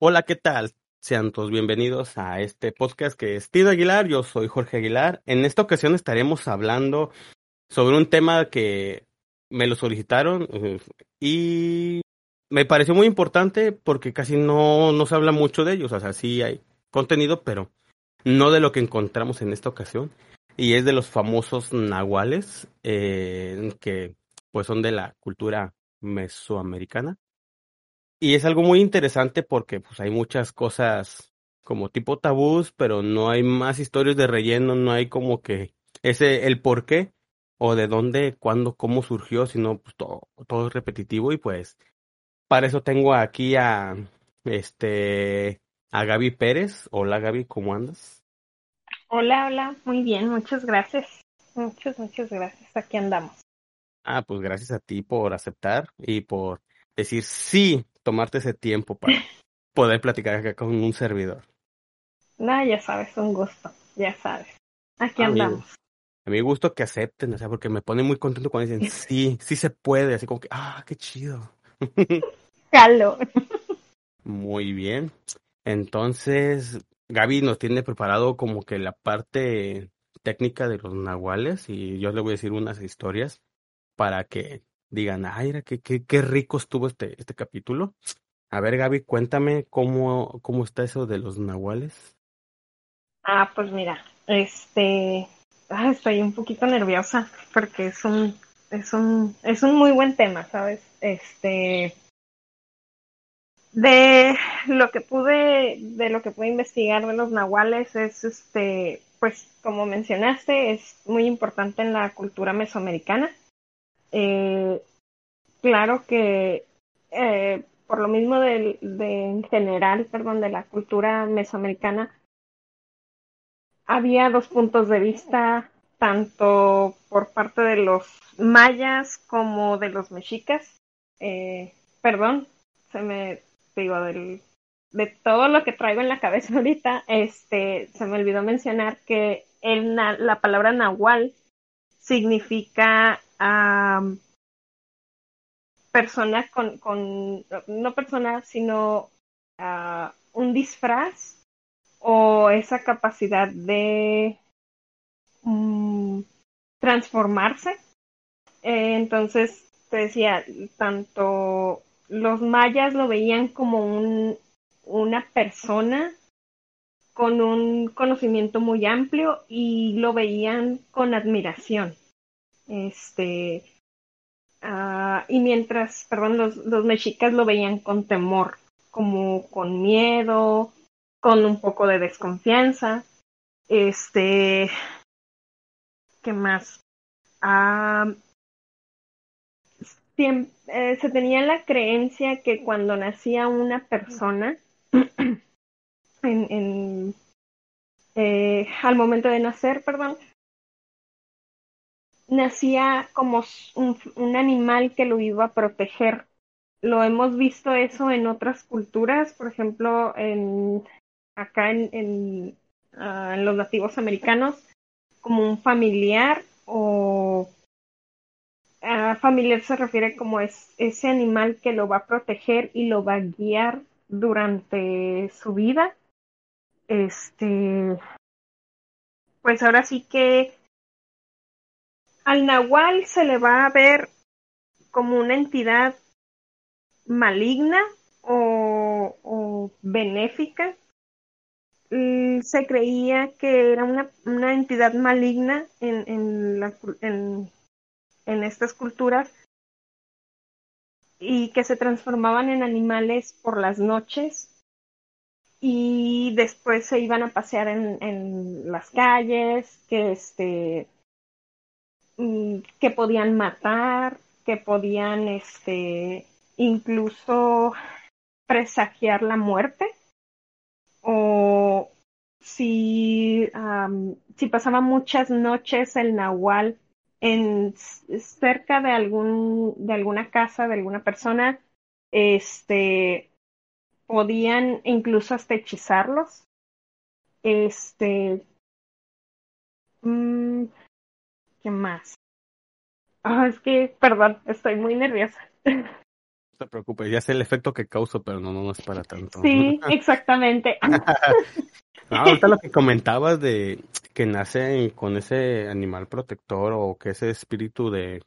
Hola, ¿qué tal? Sean todos bienvenidos a este podcast que es Tido Aguilar, yo soy Jorge Aguilar. En esta ocasión estaremos hablando sobre un tema que me lo solicitaron eh, y me pareció muy importante porque casi no, no se habla mucho de ellos, o sea, sí hay contenido, pero no de lo que encontramos en esta ocasión. Y es de los famosos nahuales, eh, que pues son de la cultura mesoamericana. Y es algo muy interesante porque pues hay muchas cosas como tipo tabús, pero no hay más historias de relleno, no hay como que ese el por qué o de dónde, cuándo, cómo surgió, sino pues todo, todo es repetitivo y pues para eso tengo aquí a este a Gaby Pérez. Hola Gaby, ¿cómo andas? Hola, hola, muy bien, muchas gracias. Muchas, muchas gracias. Aquí andamos. Ah, pues gracias a ti por aceptar y por decir sí tomarte ese tiempo para poder platicar acá con un servidor. No, ya sabes, un gusto, ya sabes. Aquí andamos. A mí me gusta que acepten, o sea, porque me pone muy contento cuando dicen, sí, sí se puede, así como que, ah, qué chido. Calo. Muy bien. Entonces, Gaby nos tiene preparado como que la parte técnica de los nahuales y yo le voy a decir unas historias para que digan, ay, qué, qué, qué rico estuvo este, este capítulo. A ver, Gaby, cuéntame cómo, cómo está eso de los nahuales. Ah, pues mira, este, ah, estoy un poquito nerviosa porque es un, es un, es un muy buen tema, ¿sabes? Este, de lo que pude, de lo que pude investigar de los nahuales es, este, pues, como mencionaste, es muy importante en la cultura mesoamericana. Eh, claro que eh, por lo mismo de, en general, perdón, de la cultura mesoamericana, había dos puntos de vista, tanto por parte de los mayas como de los mexicas. Eh, perdón, se me digo del de todo lo que traigo en la cabeza ahorita, este, se me olvidó mencionar que el, la palabra nahual significa um, persona con, con, no persona, sino uh, un disfraz o esa capacidad de um, transformarse. Eh, entonces, te decía, tanto los mayas lo veían como un, una persona con un conocimiento muy amplio y lo veían con admiración. Este, uh, y mientras, perdón, los, los mexicas lo veían con temor, como con miedo, con un poco de desconfianza. Este, ¿qué más? Siempre, eh, se tenía la creencia que cuando nacía una persona, en, en eh, al momento de nacer, perdón, nacía como un, animal que lo iba a proteger. Lo hemos visto eso en otras culturas, por ejemplo, en acá en, en, uh, en los nativos americanos, como un familiar o uh, familiar se refiere como es ese animal que lo va a proteger y lo va a guiar durante su vida. Este, pues ahora sí que al nahual se le va a ver como una entidad maligna o, benéfica. Mm, se creía que era una, entidad maligna en, estas culturas y que se transformaban en animales por las noches y después se iban a pasear en, en las calles, que este que podían matar, que podían este incluso presagiar la muerte. O si si pasaba muchas noches el nahual en cerca de algún de alguna casa de alguna persona este podían incluso hasta hechizarlos. Este mmm, ¿Qué más? Ah, es que, perdón, estoy muy nerviosa. te preocupes, ya sé el efecto que causo, pero no, no, es para tanto. Sí, exactamente. ahorita lo que comentabas de que nace con ese animal protector o que ese espíritu de,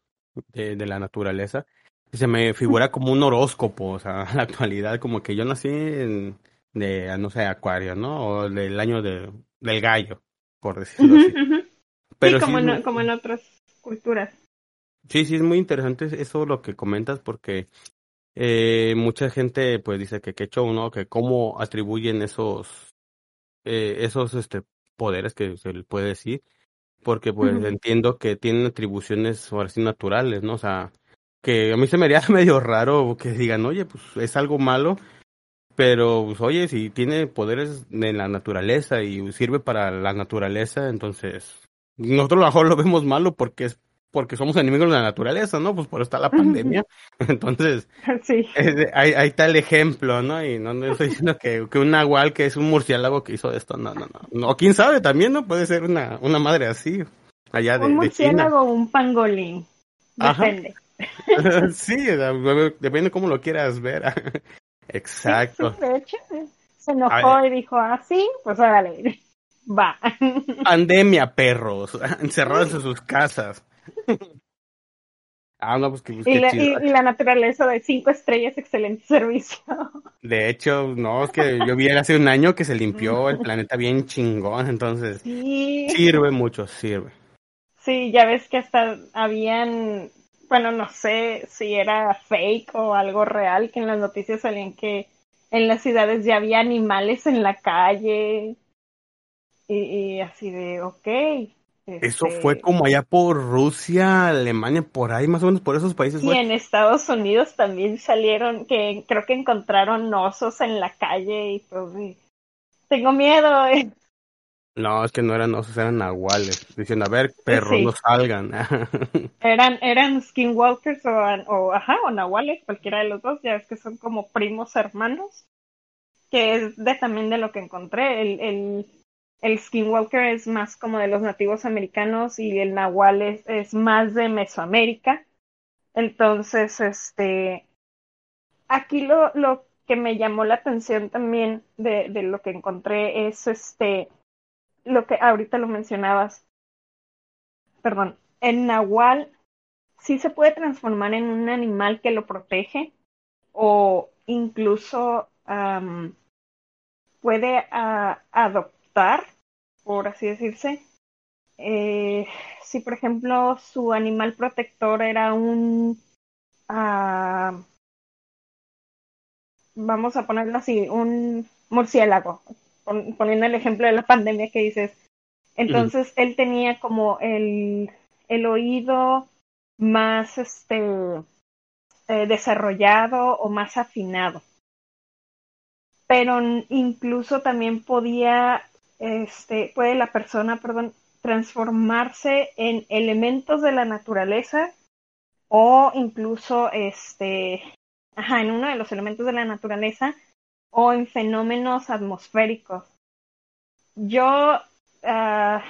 de, de la naturaleza, se me figura como un horóscopo, o sea, en la actualidad, como que yo nací en, de, no sé, acuario, ¿no? O del año de, del gallo, por decirlo así. Pero sí, como, en, como en otras culturas. Sí, sí, es muy interesante eso lo que comentas porque eh, mucha gente pues dice que qué show, ¿no? Que cómo atribuyen esos, eh, esos este, poderes que se le puede decir, porque pues entiendo que tienen atribuciones ahora sí naturales, ¿no? O sea, que a mí se me haría medio raro que digan, oye, pues es algo malo, pero pues oye, si tiene poderes de la naturaleza y sirve para la naturaleza, entonces nosotros a lo mejor lo vemos malo porque es porque somos enemigos de la naturaleza, ¿no? Pues por está la pandemia. Entonces, sí. ahí, ahí, está el ejemplo, ¿no? Y no, estoy diciendo que, que un nahual que es un murciélago que hizo esto, no, no, no. O quién sabe también, ¿no? Puede ser una, una madre así, allá de, un murciélago o un pangolín. Depende. sí, depende de cómo lo quieras ver. Exacto. de hecho, se enojó y dijo, ah, sí, pues órale, va. Pandemia, perros, encerrados en sus casas. Ah, no, pues que, pues, y, la, y, la, naturaleza de cinco estrellas, excelente servicio. De hecho, no, es que yo vi hace un año que se limpió el planeta bien chingón, entonces sirve mucho, sirve. Sí, ya ves que hasta habían bueno, no sé si era fake o algo real, que en las noticias salían que en las ciudades ya había animales en la calle y, así de, ok. Eso este fue como allá por Rusia, Alemania, por ahí, más o menos por esos países. Y en Estados Unidos también salieron, que creo que encontraron osos en la calle y pues, tengo miedo. Eh. No, es que no eran osos, eran nahuales. Diciendo, a ver, perros, no salgan. eran, eran skinwalkers o, o, ajá, o nahuales, cualquiera de los dos, ya es que son como primos hermanos. Que es de también de lo que encontré. El, el, el skinwalker es más como de los nativos americanos y el nahual es, es más de Mesoamérica. Entonces, este, aquí lo, lo que me llamó la atención también de, de lo que encontré es este lo que ahorita lo mencionabas, perdón, el nahual sí se puede transformar en un animal que lo protege o incluso puede adoptar, por así decirse. Eh, si por ejemplo su animal protector era un, vamos a ponerlo así, un murciélago, poniendo el ejemplo de la pandemia que dices, entonces él tenía como el, el oído más este eh, desarrollado o más afinado. Pero incluso también podía, este, puede la persona, perdón, transformarse en elementos de la naturaleza o incluso este, ajá, en uno de los elementos de la naturaleza o en fenómenos atmosféricos. Yo, ah,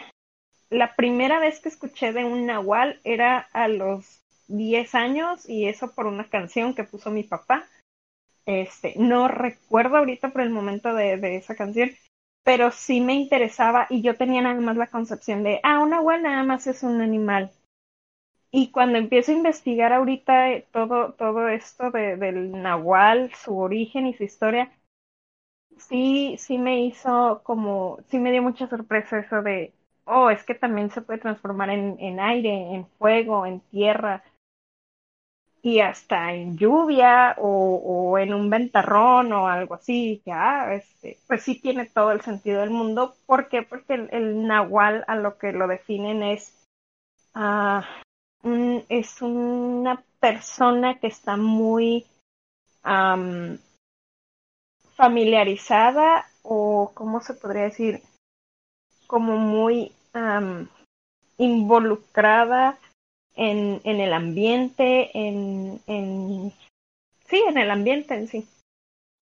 la primera vez que escuché de un nahual era a los 10 años y eso por una canción que puso mi papá. Este, no recuerdo ahorita por el momento de, de esa canción, pero sí me interesaba y yo tenía nada más la concepción de, ah, un nahual nada más es un animal. Y cuando empiezo a investigar ahorita todo, todo esto de, del nahual, su origen y su historia, sí, sí me hizo como, sí me dio mucha sorpresa eso de, oh, es que también se puede transformar en, en aire, en fuego, en tierra y hasta en lluvia o, o, en un ventarrón o algo así, ya, este, pues sí tiene todo el sentido del mundo. ¿Por qué? Porque el, nahual a lo que lo definen es, uh, es una persona que está muy familiarizada o, ¿cómo se podría decir? Como muy involucrada en, en el ambiente, en, en... Sí, en el ambiente en sí.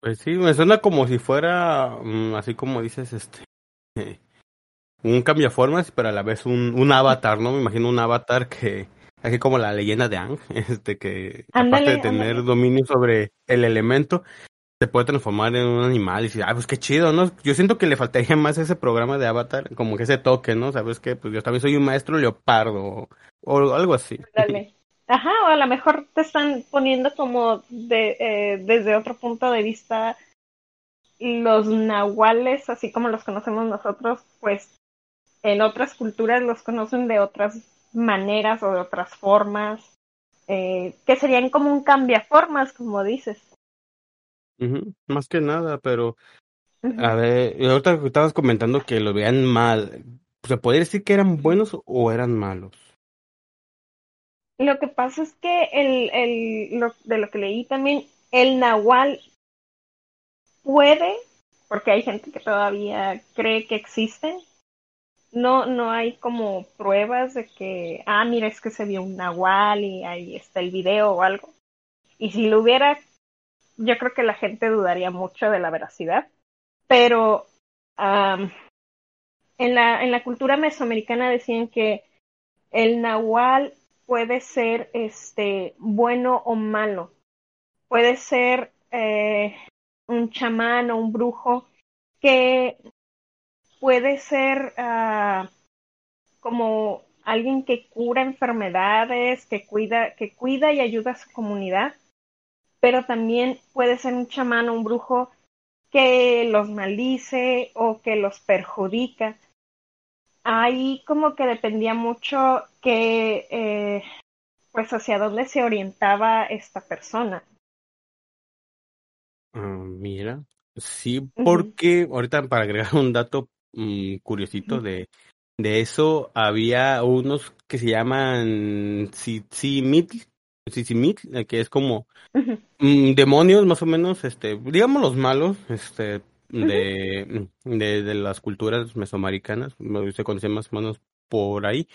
Pues sí, me suena como si fuera, mm, así como dices, este, un cambiaformas, pero a la vez un, un avatar, ¿no? Me imagino un avatar que Así como la leyenda de Ang, este que aparte de tener dominio sobre el elemento, se puede transformar en un animal y decir, ah, pues qué chido, ¿no? Yo siento que le faltaría más ese programa de Avatar, como que ese toque, ¿no? ¿Sabes qué? Pues yo también soy un maestro leopardo o, algo así. Dale. Ajá, o a lo mejor te están poniendo como de, eh, desde otro punto de vista los nahuales, así como los conocemos nosotros, pues en otras culturas los conocen de otras maneras o de otras formas, eh, que serían como un cambiaformas, como dices. Más que nada, pero a ver, ahorita estabas comentando que lo veían mal. ¿Se podría decir que eran buenos o eran malos? Lo que pasa es que el, el, lo, de lo que leí también, el nahual puede, porque hay gente que todavía cree que existe, no, no hay como pruebas de que, ah, mira, es que se vio un nahual y ahí está el video o algo. Y si lo hubiera, yo creo que la gente dudaría mucho de la veracidad. Pero en, la, en la cultura mesoamericana decían que el nahual puede ser este bueno o malo. Puede ser eh, un chamán o un brujo que puede ser uh, como alguien que cura enfermedades, que cuida, que cuida y ayuda a su comunidad, pero también puede ser un chamán o un brujo que los maldice o que los perjudica. Ahí como que dependía mucho que, eh, pues hacia dónde se orientaba esta persona. Ah, mira, sí, porque ahorita para agregar un dato mm, curiosito de, de eso, había unos que se llaman Tzitzimit, eh, que es como mm, demonios más o menos, este, digamos los malos, este, de, de, de las culturas mesoamericanas, se conocen más o menos por ahí.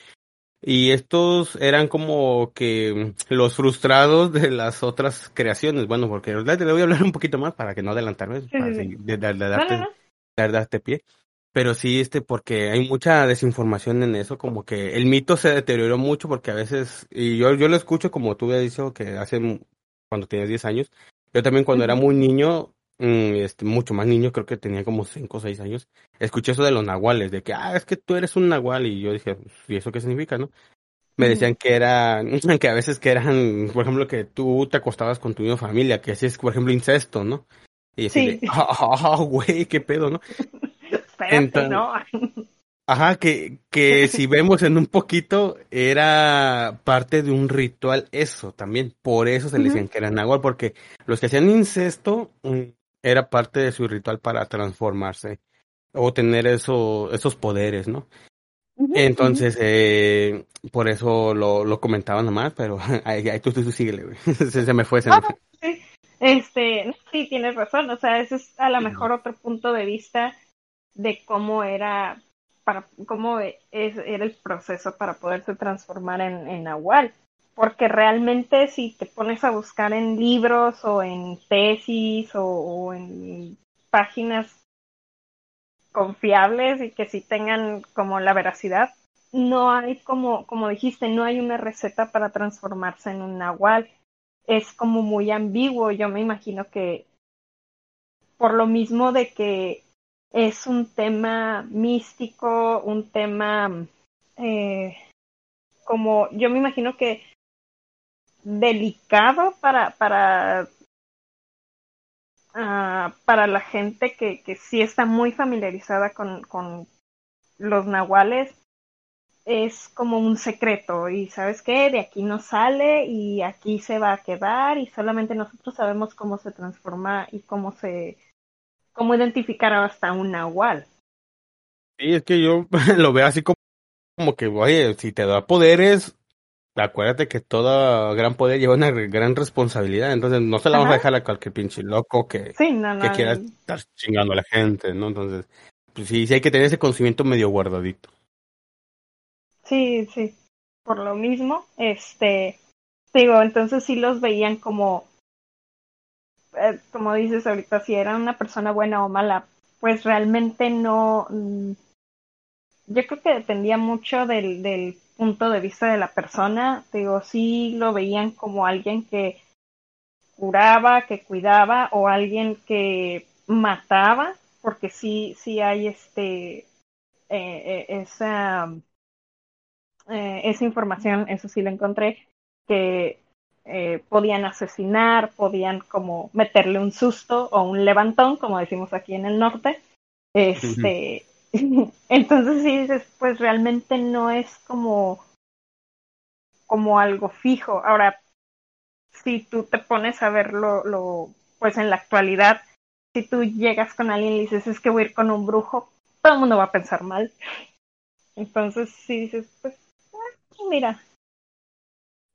Y estos eran como que los frustrados de las otras creaciones. Bueno, porque le voy a hablar un poquito más para que no adelantarme, para de, darte, pie. Pero sí, este, porque hay mucha desinformación en eso, como que el mito se deterioró mucho porque a veces, y yo, yo lo escucho como tú habías dicho que hace, cuando tenías 10 años, yo también cuando era muy niño, mm, este, mucho más niño, creo que tenía como 5 o 6 años, escuché eso de los nahuales, de que, ah, es que tú eres un nahual, y yo dije, ¿y eso qué significa, no? Me decían que eran, que a veces que eran, por ejemplo, que tú te acostabas con tu misma familia, que así es, por ejemplo, incesto, ¿no? Y así sí. ah, güey, qué pedo, ¿no? Espérate, ¿no? Ajá, que, que si vemos en un poquito, era parte de un ritual eso también. Por eso se le decían que eran nahual, porque los que hacían incesto mm, era parte de su ritual para transformarse o tener eso, esos poderes, ¿no? Entonces, eh, por eso lo, lo comentaba nomás, pero ahí, tú, tú, tú síguele, se, me fue, se me fue. Sí. Este, sí, tienes razón, o sea, ese es a lo mejor otro punto de vista de cómo era, para, cómo es, era el proceso para poderse transformar en, en Nahual. Porque realmente si te pones a buscar en libros o en tesis o, o en páginas confiables y que sí tengan como la veracidad. No hay como, como dijiste, no hay una receta para transformarse en un nahual. Es como muy ambiguo. Yo me imagino que por lo mismo de que es un tema místico, un tema eh, como yo me imagino que delicado para, para Ah, para la gente que, que sí está muy familiarizada con, con los nahuales, es como un secreto y sabes qué, de aquí no sale y aquí se va a quedar y solamente nosotros sabemos cómo se transforma y cómo se, cómo identificar hasta un nahual. Sí, es que yo lo veo así como, como que, oye, si te da poderes, acuérdate que todo gran poder lleva una gran responsabilidad, entonces no se la vamos a dejar a cualquier pinche loco que, que quiera estar chingando a la gente, ¿no? Entonces, pues sí, sí hay que tener ese conocimiento medio guardadito. Sí, sí, por lo mismo, este, digo, entonces sí los veían como, eh, como dices ahorita, si era una persona buena o mala, pues realmente no, mm, yo creo que dependía mucho del, del punto de vista de la persona. Digo, sí lo veían como alguien que curaba, que cuidaba o alguien que mataba, porque sí, sí hay este eh, eh, esa eh, esa información, eso sí lo encontré, que eh, podían asesinar, podían como meterle un susto o un levantón, como decimos aquí en el norte. Este, entonces sí dices, pues realmente no es como, como algo fijo. Ahora, si tú te pones a verlo, lo, pues en la actualidad, si tú llegas con alguien y dices, es que voy a ir con un brujo, todo el mundo va a pensar mal. Entonces, si dices, pues, ah, mira,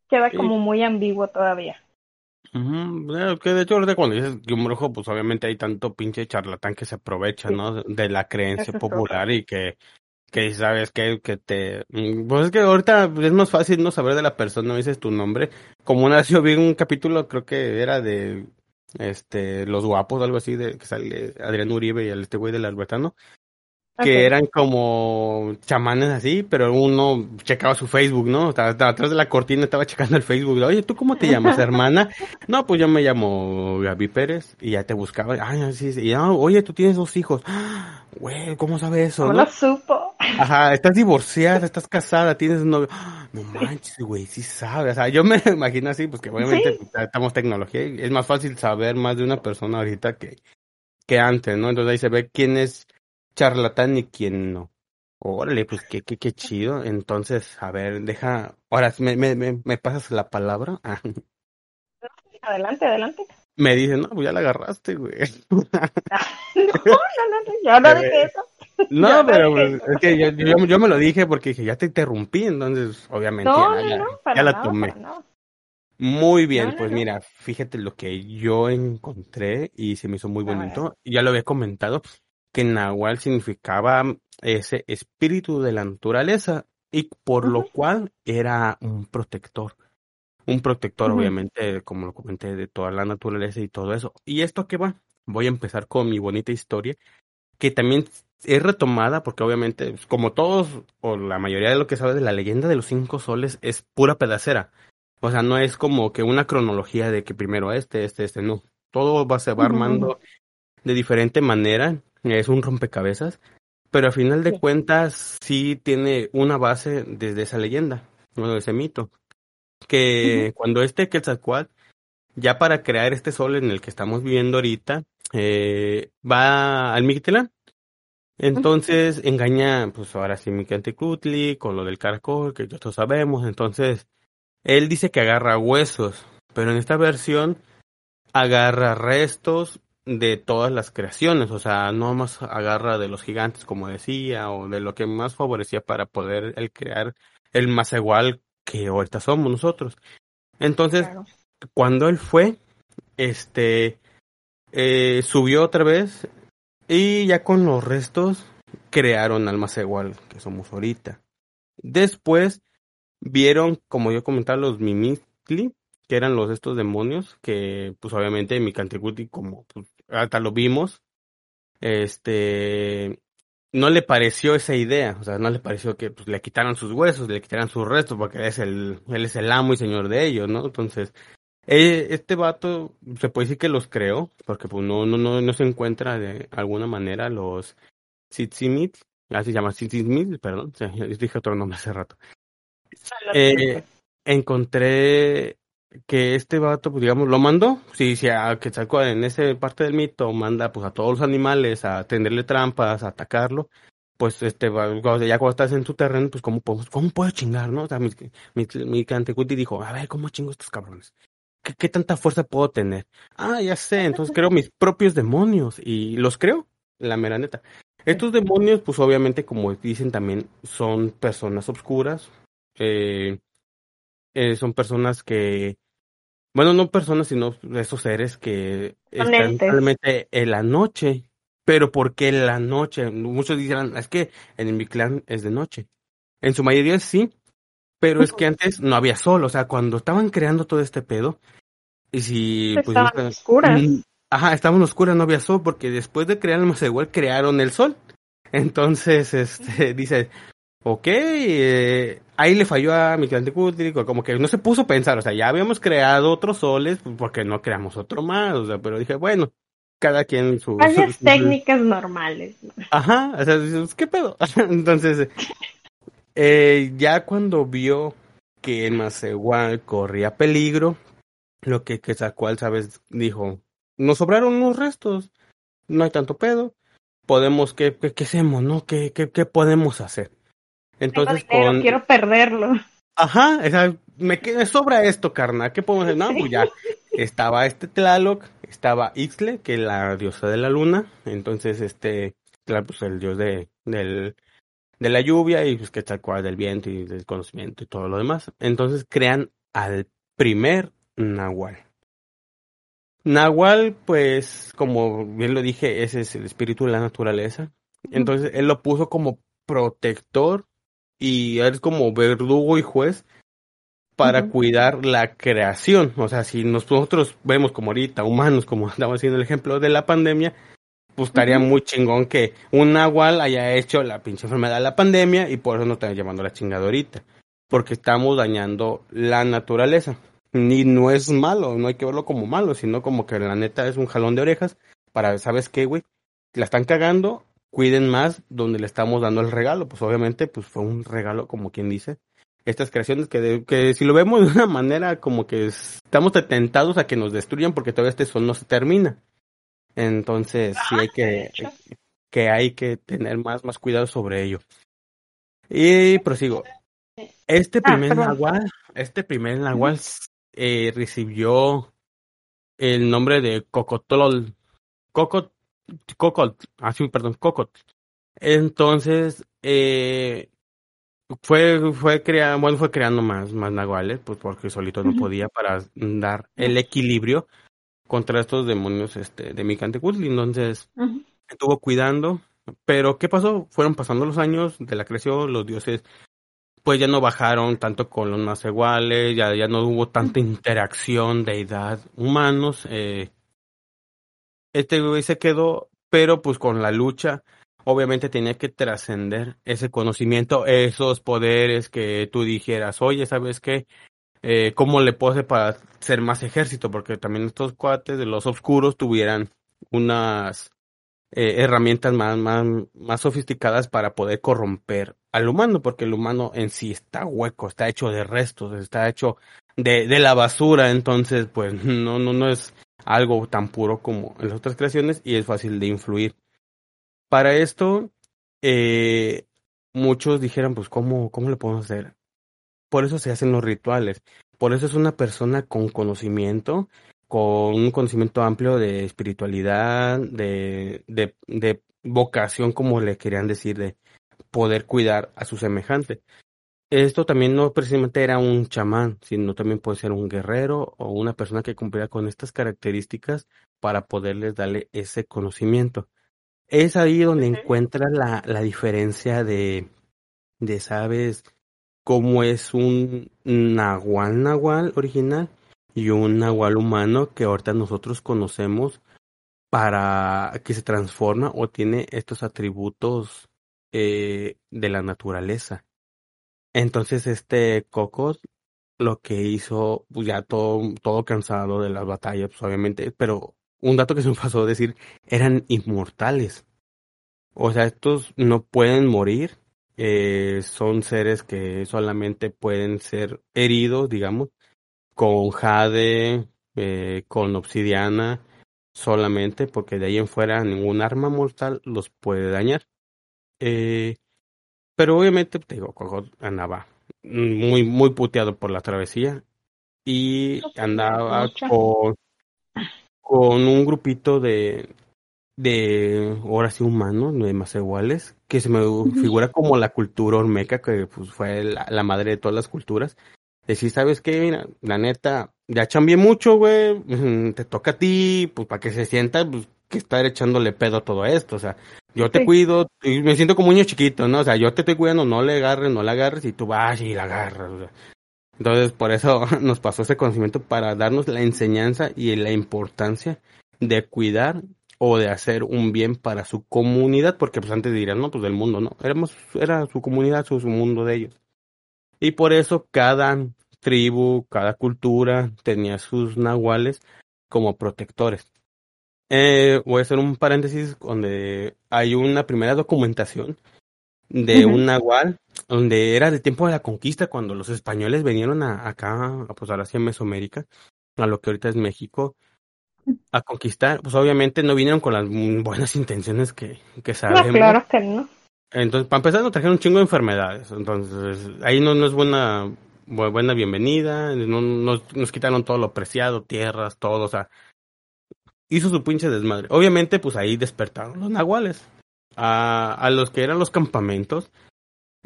queda como muy ambiguo todavía. Uh que de hecho ahorita cuando dices que un brujo, pues obviamente hay tanto pinche charlatán que se aprovecha, ¿no? De la creencia popular y que, que sabes que, que te... Mm, pues es que ahorita es más fácil no saber de la persona, no dices tu nombre. Como una vez yo vi un capítulo, creo que era de este Los Guapos, algo así, de que sale Adrián Uribe y el este güey del Albertano que eran como chamanes así, pero uno checaba su Facebook, ¿no? Estaba, atrás de la cortina estaba checando el Facebook. Oye, ¿tú cómo te llamas, hermana? no, pues yo me llamo Gaby Pérez y ya te buscaba. Ay, sí, sí. Y, oye, tú tienes dos hijos. Güey, ¿cómo sabes eso? ¿Cómo lo supo? Ajá, estás divorciada, estás casada, tienes un novio. No manches, güey, sí sabes. O sea, yo me imagino así, pues que obviamente pues, estamos tecnología y es más fácil saber más de una persona ahorita que, que antes, ¿no? Entonces ahí se ve quién es charlatán y quién no. Órale, pues qué, qué, qué chido. Entonces, a ver, deja. Ahora, ¿me, me, me, pasas la palabra? Ah. Adelante, adelante. Me dicen, no, pues ya la agarraste, güey. no, no, no, yo no dije eso. No, pero pues, es que yo, yo, yo, me lo dije porque dije, ya te interrumpí, entonces, obviamente, ya, ya, la tomé. Muy bien, pues mira, fíjate lo que yo encontré y se me hizo muy bonito. Ya lo había comentado que Nahual significaba ese espíritu de la naturaleza y por lo cual era un protector. Un protector, obviamente, como lo comenté, de toda la naturaleza y todo eso. ¿Y esto qué va? Voy a empezar con mi bonita historia, que también es retomada porque obviamente, como todos o la mayoría de lo que sabes de la leyenda de los cinco soles es pura pedacera. O sea, no es como que una cronología de que primero este, este, este, no. Todo va, se va armando de diferente manera es un rompecabezas, pero a final de cuentas sí tiene una base desde esa leyenda, bueno, ese mito, que cuando este Quetzalcoatl, ya para crear este sol en el que estamos viviendo ahorita, eh, va al Mictlán. Entonces engaña, pues ahora sí, Micantecutli con lo del caracol, que todos sabemos. Entonces, él dice que agarra huesos, pero en esta versión agarra restos de todas las creaciones, o sea, no más agarra de los gigantes, como decía, o de lo que más favorecía para poder el crear el más igual que ahorita somos nosotros. Entonces, cuando él fue, este, eh, subió otra vez y ya con los restos crearon al más igual que somos ahorita. Después vieron, como yo comentaba, los Mimikli, que eran los estos demonios, que pues obviamente mi Cantecuti, como pues, hasta lo vimos, este, no le pareció esa idea, o sea, no le pareció que pues, le quitaran sus huesos, le quitaran sus restos, porque es el, él es el amo y señor de ellos, ¿no? Entonces, eh, este vato se puede decir que los creó, porque pues no, no, no, no se encuentra de alguna manera los Sitzimit, así se llama Sitzimit, perdón, dije otro nombre hace rato. Eh, encontré que este vato, pues digamos, lo mandó. Si, si a Quetzalcóatl en esa parte del mito manda pues a todos los animales a tenderle trampas, a atacarlo, pues este ya cuando estás en tu terreno, pues cómo puedo, cómo puedo chingar, ¿no? O sea, mi, mi, mi dijo, a ver, ¿cómo chingo estos cabrones? ¿Qué, ¿Qué tanta fuerza puedo tener? Ah, ya sé, entonces creo mis propios demonios y los creo, la mera neta. Estos demonios, pues obviamente, como dicen también, son personas obscuras, eh, eh, son personas que, bueno, no personas, sino esos seres que están realmente en la noche. Pero ¿por qué en la noche? Muchos dirán, es que en mi clan es de noche. En su mayoría sí, pero es que antes no había sol, o sea, cuando estaban creando todo este pedo, y si... Pues, estaban oscuras. Ajá, estaban oscuras, no había sol, porque después de crear el igual crearon el sol. Entonces, este, dice, ok, eh, ahí le falló a mi cliente como que no se puso a pensar, o sea, ya habíamos creado otros soles, porque no creamos otro más, o sea, pero dije, bueno, cada quien su... Varias técnicas normales. Ajá, o sea, ¿qué pedo? Entonces, eh, ya cuando vio que el igual corría peligro, lo que, que sacó sabes, dijo, nos sobraron unos restos, no hay tanto pedo, podemos, ¿qué, qué, hacemos, no? ¿Qué, qué, qué podemos hacer? Entonces, con... quiero perderlo. Ajá, me, me sobra esto, carnal, ¿qué podemos hacer? No, pues ya, estaba este Tlaloc, estaba Ixtle, que es la diosa de la luna, entonces este, pues el dios de, del, de la lluvia y pues que tal cual del viento y del conocimiento y todo lo demás. Entonces crean al primer Nahual. Nahual, pues, como bien lo dije, ese es el espíritu de la naturaleza. Entonces, él lo puso como protector y es como verdugo y juez para cuidar la creación. O sea, si nosotros vemos como ahorita humanos, como estamos haciendo el ejemplo de la pandemia, pues estaría muy chingón que un Nahual haya hecho la pinche enfermedad de la pandemia y por eso nos están llamando la chingadorita. Porque estamos dañando la naturaleza ni no es malo, no hay que verlo como malo, sino como que la neta es un jalón de orejas para, ¿sabes qué, güey? La están cagando, cuiden más donde le estamos dando el regalo. Pues obviamente, pues fue un regalo, como quien dice. Estas creaciones que, que si lo vemos de una manera como que estamos tentados a que nos destruyan porque todavía este sol no se termina. Entonces, sí hay que, que hay que tener más, más cuidado sobre ello. Y prosigo. Este ah, primer nahual, este primer nahual eh, recibió el nombre de Cocotol, Cocot, Cocot, así, ah, perdón, Cocot. Entonces, eh, fue, fue creando, bueno, fue creando más, más nahuales, pues porque solito no podía para dar el equilibrio contra estos demonios este, de Micantecutli. Entonces, estuvo cuidando. Pero, ¿qué pasó? Fueron pasando los años de la creación, los dioses pues ya no bajaron tanto con los más iguales, ya, ya no hubo tanta interacción de edad humanos. Eh, este güey se quedó, pero pues con la lucha, obviamente tenía que trascender ese conocimiento, esos poderes que tú dijeras, oye, ¿sabes qué? Eh, ¿Cómo le pose para ser más ejército? Porque también estos cuates de los oscuros tuvieran unas eh, herramientas más, más, más sofisticadas para poder corromper al humano, porque el humano en sí está hueco, está hecho de restos, está hecho de, de la basura, entonces pues no, no, no es algo tan puro como en las otras creaciones y es fácil de influir. Para esto, eh, muchos dijeron, pues, ¿cómo, ¿cómo le podemos hacer? Por eso se hacen los rituales. Por eso es una persona con conocimiento con un conocimiento amplio de espiritualidad, de, de, de vocación, como le querían decir, de poder cuidar a su semejante. Esto también no precisamente era un chamán, sino también puede ser un guerrero o una persona que cumpliera con estas características para poderles darle ese conocimiento. Es ahí donde encuentra la, la diferencia de, de, ¿sabes? Cómo es un nahual nahual original y un nahual humano que ahorita nosotros conocemos para que se transforma o tiene estos atributos eh, de la naturaleza. Entonces este Cocos lo que hizo, pues ya todo, todo cansado de las batallas, pues obviamente, pero un dato que se me pasó a decir, eran inmortales. O sea, estos no pueden morir, eh, son seres que solamente pueden ser heridos, digamos, con jade, eh, con obsidiana solamente, porque de ahí en fuera ningún arma mortal los puede dañar. Eh, pero obviamente, te digo, andaba muy, muy puteado por la travesía y andaba con, con un grupito de, de ahora sí humanos, no hay más iguales, que se me figura como la cultura olmeca, que pues, fue la, madre de todas las culturas, decir, ¿sabes qué? Mira, la neta, ya chambié mucho, güey, te toca a ti, pues para que se sienta pues, que estar echándole pedo a todo esto, o sea, yo te cuido, y me siento como un niño chiquito, ¿no? O sea, yo te estoy cuidando, no le agarres, no le agarres, y tú vas y la agarras, Entonces, por eso nos pasó ese conocimiento para darnos la enseñanza y la importancia de cuidar o de hacer un bien para su comunidad, porque pues antes dirían, no, pues del mundo, no, Éramos, era su comunidad, su, su mundo de ellos. Y por eso cada tribu, cada cultura tenía sus nahuales como protectores. Eh, voy a hacer un paréntesis donde hay una primera documentación de un nahual, donde era de tiempo de la conquista, cuando los españoles vinieron a, acá, pues ahora sí en Mesoamérica, a lo que ahorita es México, a conquistar, pues obviamente no vinieron con las buenas intenciones que, que sabemos. No, claro que no. Entonces, para empezar, nos trajeron un chingo de enfermedades. Entonces, ahí no, no es buena, buena bienvenida. No, nos, nos quitaron todo lo preciado, tierras, todo. O sea, hizo su pinche desmadre. Obviamente, pues ahí despertaron los nahuales. A, a los que eran los campamentos,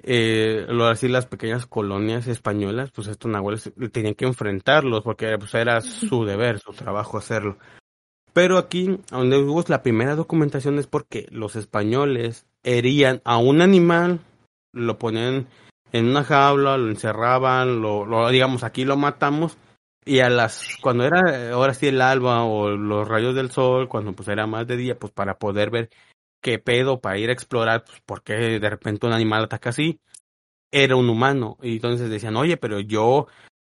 eh, lo así las pequeñas colonias españolas, pues estos nahuales tenían que enfrentarlos porque pues era su deber, su trabajo hacerlo. Pero aquí, donde hubo la primera documentación es porque los españoles herían a un animal, lo ponían en una jaula, lo encerraban, lo, lo digamos aquí lo matamos y a las cuando era ahora sí el alba o los rayos del sol, cuando pues era más de día, pues para poder ver qué pedo para ir a explorar, pues por qué de repente un animal ataca así, era un humano y entonces decían, "Oye, pero yo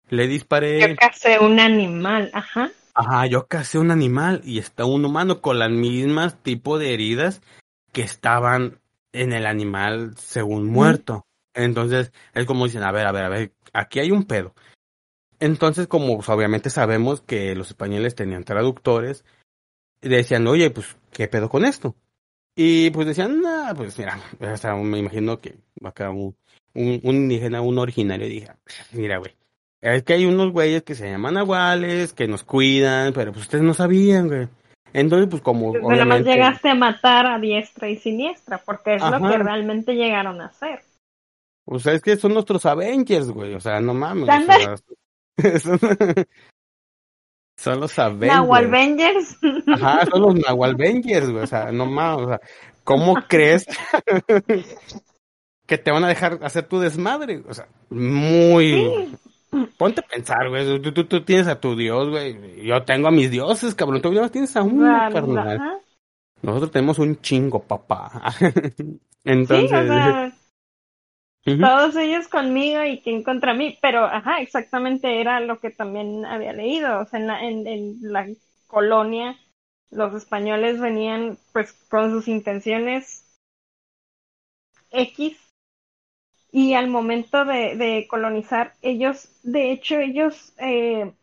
le disparé Yo casé un animal, ajá. Ajá, yo casé un animal y está un humano con las mismas tipo de heridas que estaban en el animal según muerto. Entonces, es como dicen, a ver, a ver, a ver, aquí hay un pedo. Entonces, como pues, obviamente sabemos que los españoles tenían traductores, decían, oye, pues, ¿qué pedo con esto? Y pues decían, nah, pues mira, hasta me imagino que acá un, un, un indígena, un originario, dije, mira, güey, es que hay unos güeyes que se llaman aguales, que nos cuidan, pero pues ustedes no sabían, güey. Entonces, pues como... Pero obviamente... más llegaste a matar a diestra y siniestra, porque es Ajá. lo que realmente llegaron a hacer. O sea, es que son nuestros Avengers, güey, o sea, no mames. O sea, son, son, los Avengers. Nahualvengers. Ajá, son los Nahualvengers, güey, o sea, no mames, o sea, ¿cómo crees que te van a dejar hacer tu desmadre? O sea, muy... Sí. Ponte a pensar, güey. Tú, tú, tú, tienes a tu Dios, güey. Yo tengo a mis dioses, cabrón. Tú ya tienes a uno, carnal. Ajá. Nosotros tenemos un chingo, papá. Entonces. Sí, o sea, Todos ellos conmigo y quien contra mí. Pero, ajá, exactamente era lo que también había leído. O sea, en la, en, la colonia, los españoles venían, pues, con sus intenciones X y al momento de, colonizar, ellos, de hecho, ellos, eh,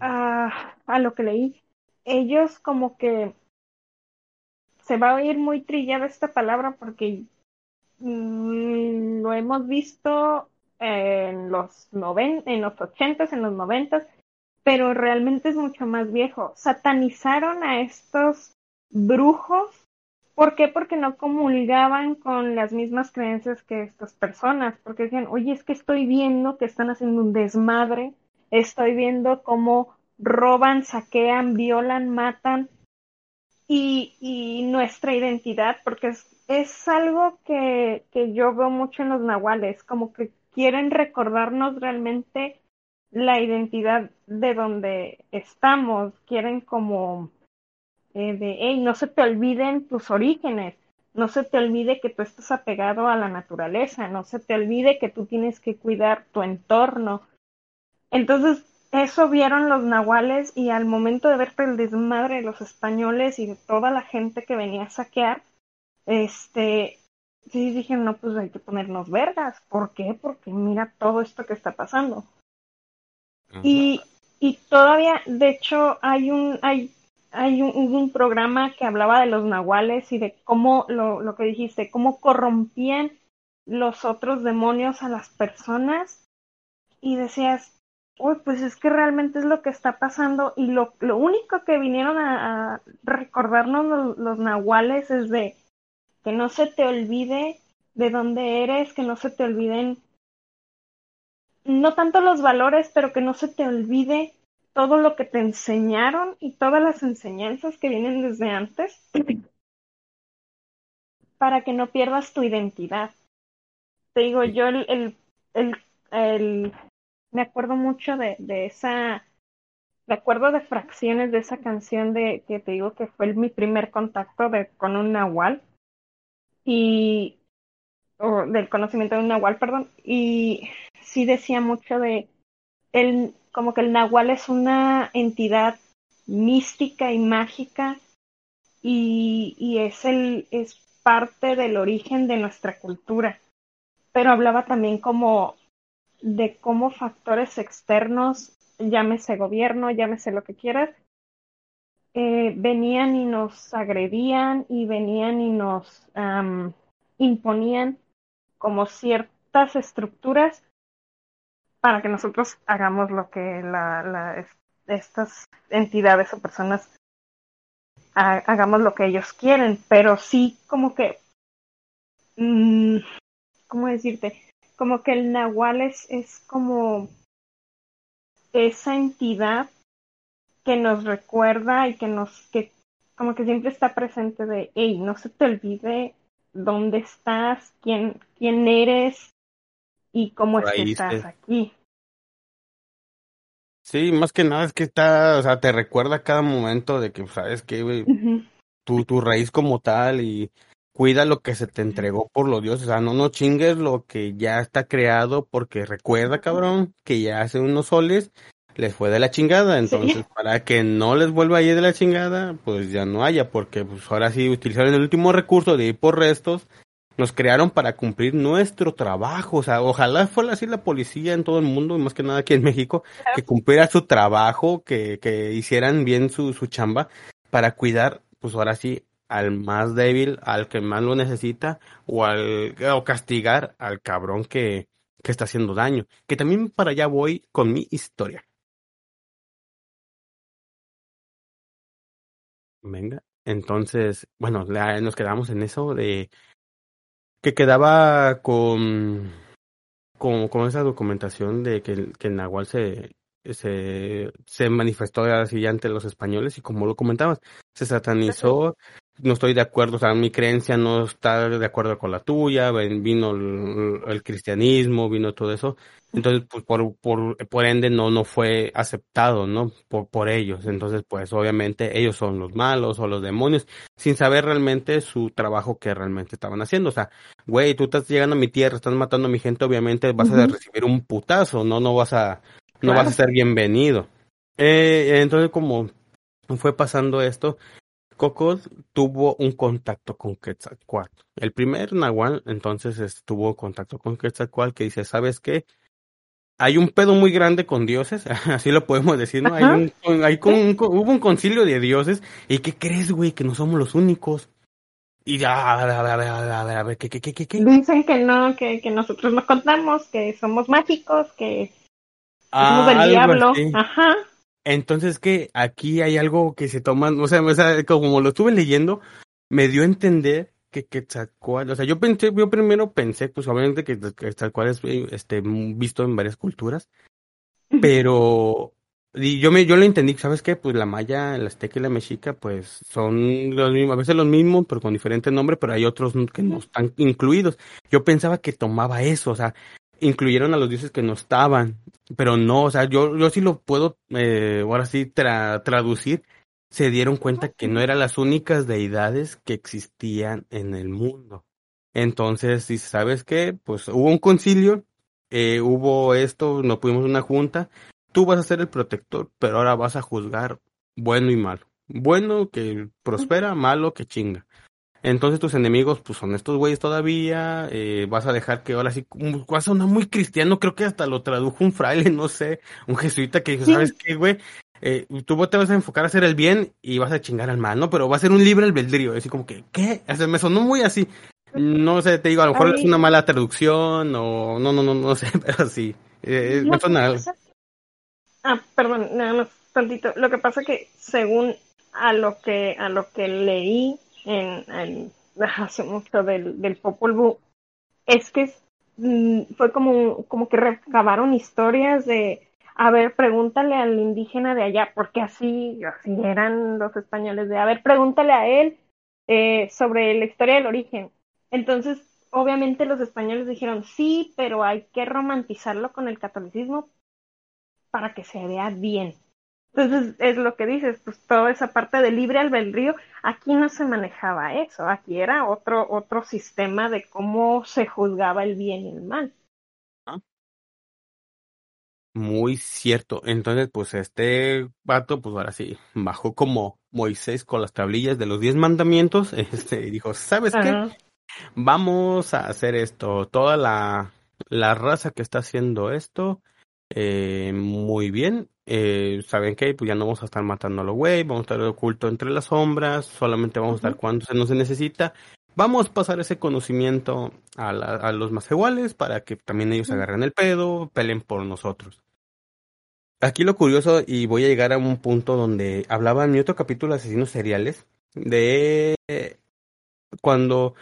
a, a lo que leí, ellos como que se va a oír muy trillada esta palabra porque mmm, lo hemos visto en los noven, en los ochentas, en los noventas, pero realmente es mucho más viejo. Satanizaron a estos brujos ¿Por qué? Porque no comulgaban con las mismas creencias que estas personas, porque decían, oye, es que estoy viendo que están haciendo un desmadre, estoy viendo cómo roban, saquean, violan, matan, y, y nuestra identidad, porque es, es algo que, que yo veo mucho en los nahuales, como que quieren recordarnos realmente la identidad de donde estamos, quieren como eh, de, no se te olviden tus orígenes, no se te olvide que tú estás apegado a la naturaleza, no se te olvide que tú tienes que cuidar tu entorno. Entonces, eso vieron los nahuales y al momento de ver el desmadre de los españoles y de toda la gente que venía a saquear, este, sí dijeron, no, pues hay que ponernos vergas. ¿Por qué? Porque mira todo esto que está pasando. Uh -huh. Y, y todavía, de hecho, hay un, hay hay un, un, programa que hablaba de los nahuales y de cómo, lo, lo que dijiste, cómo corrompían los otros demonios a las personas y decías, uy, pues es que realmente es lo que está pasando y lo, lo único que vinieron a, a recordarnos los, los, nahuales es de que no se te olvide de dónde eres, que no se te olviden no tanto los valores, pero que no se te olvide todo lo que te enseñaron y todas las enseñanzas que vienen desde antes para que no pierdas tu identidad. Te digo, yo el, el, el, el me acuerdo mucho de, de esa acuerdo de fracciones de esa canción de que te digo que fue mi primer contacto de, con un nahual y o del conocimiento de un nahual, perdón, y sí decía mucho de el como que el nahual es una entidad mística y mágica y, y es el es parte del origen de nuestra cultura. Pero hablaba también como de cómo factores externos, llámese gobierno, llámese lo que quieras, eh, venían y nos agredían y venían y nos um, imponían como ciertas estructuras para que nosotros hagamos lo que la, estas entidades o personas hagamos lo que ellos quieren, pero sí como que, mmm, ¿cómo decirte? Como que el nahual es, es como esa entidad que nos recuerda y que nos, que como que siempre está presente de, hey, no se te olvide dónde estás, quién, quién eres y cómo es que estás aquí. Sí, más que nada es que está, o sea, te recuerda cada momento de que, sabes que, güey, tu, tu raíz como tal y cuida lo que se te entregó por los dioses, o sea, no, no chingues lo que ya está creado porque recuerda, cabrón, que ya hace unos soles les fue de la chingada, entonces para que no les vuelva a ir de la chingada, pues ya no haya, porque pues ahora sí utilizaron el último recurso de ir por restos nos crearon para cumplir nuestro trabajo. O sea, ojalá fuera así la policía en todo el mundo, y más que nada aquí en México, que cumpliera su trabajo, que, que hicieran bien su, su chamba para cuidar, pues ahora sí, al más débil, al que más lo necesita, o al, o castigar al cabrón que, que está haciendo daño. Que también para allá voy con mi historia. Venga, entonces, bueno, nos quedamos en eso de que quedaba con, con, con esa documentación de que, que el Nahual se, se, se manifestó así ante los españoles y como lo comentabas, se satanizó, no estoy de acuerdo, o sea, mi creencia no está de acuerdo con la tuya, vino el, el cristianismo, vino todo eso, entonces, pues por, por, por ende no, no fue aceptado, ¿no? Por, por ellos. Entonces, pues obviamente ellos son los malos o los demonios, sin saber realmente su trabajo que realmente estaban haciendo. O sea, güey, tú estás llegando a mi tierra, estás matando a mi gente, obviamente vas a recibir un putazo, ¿no? No vas a, no vas a ser bienvenido. Eh, entonces, como fue pasando esto, Cocos tuvo un contacto con Quetzalcoatl. El primer Nahual, entonces, tuvo contacto con Quetzalcoatl que dice, ¿sabes qué? hay un pedo muy grande con dioses, así lo podemos decir, ¿no? Hay un, hay con, hubo un concilio de dioses, ¿y qué crees, güey? Que no somos los únicos. Y ya, a ver, a ver, a ver, a ver, a ver, ¿qué, qué, qué, qué? Dicen que no, que, que nosotros nos contamos, que somos mágicos, que somos del diablo. Ajá. Entonces, que aquí hay algo que se toman, o sea, o sea, como lo estuve leyendo, me dio a entender que Quetzalcoatl, o sea, yo pensé, yo primero pensé, pues obviamente que Quetzalcoatl es este, visto en varias culturas, pero y yo me, yo lo entendí, ¿sabes qué? Pues la maya, la azteca y la mexica, pues son los mismos, a veces los mismos, pero con diferente nombre, pero hay otros que no están incluidos. Yo pensaba que tomaba eso, o sea, incluyeron a los dioses que no estaban, pero no, o sea, yo, yo sí lo puedo, eh, ahora sí, tra traducir se dieron cuenta que no eran las únicas deidades que existían en el mundo. Entonces, si sabes qué, pues hubo un concilio, eh, hubo esto, no pudimos una junta, tú vas a ser el protector, pero ahora vas a juzgar bueno y malo. Bueno que prospera, malo que chinga. Entonces tus enemigos pues son estos güeyes todavía, eh, vas a dejar que ahora sí, vas a sonar muy cristiano, creo que hasta lo tradujo un fraile, no sé, un jesuita que dijo, ¿sabes qué, güey? eh, tú te vas a enfocar a hacer el bien y vas a chingar al mal, ¿no? Pero va a ser un libre albedrío, así como que, ¿qué? O sea, me sonó muy así. No sé, te digo, a lo mejor es una mala traducción o no, no, no, no sé, pero sí. Eh, me suena Ah, perdón, nada más tantito. Lo que pasa que según a lo que a lo que leí en, en hace mucho del, del Popol Vuh, es que mm, fue como, como que recabaron historias de a ver, pregúntale al indígena de allá, porque así, así eran los españoles, de, a ver, pregúntale a él eh, sobre la historia del origen. Entonces, obviamente los españoles dijeron, sí, pero hay que romantizarlo con el catolicismo para que se vea bien. Entonces es lo que dices, pues toda esa parte de libre albedrío, aquí no se manejaba eso, aquí era otro, otro sistema de cómo se juzgaba el bien y el mal. Muy cierto. Entonces, pues este vato, pues ahora sí, bajó como Moisés con las tablillas de los diez mandamientos, este, y dijo, ¿sabes qué? Vamos a hacer esto. Toda la, la raza que está haciendo esto, eh, muy bien. Eh, ¿Saben qué? Pues ya no vamos a estar matando a los güey, vamos a estar oculto entre las sombras, solamente vamos a estar cuando se nos necesita. Vamos a pasar ese conocimiento a, a los más iguales para que también ellos agarren el pedo, pelen por nosotros. Aquí lo curioso, y voy a llegar a un punto donde hablaba en mi otro capítulo de asesinos seriales, de cuando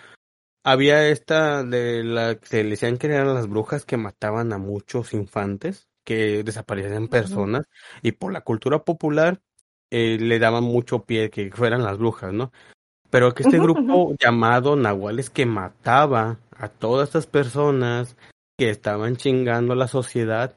había esta de la que se le decían que eran las brujas que mataban a muchos infantes, que desaparecían personas, y por la cultura popular eh, le daban mucho pie que fueran las brujas, ¿no? Pero que este grupo llamado Nahuales que mataba a todas estas personas que estaban chingando a la sociedad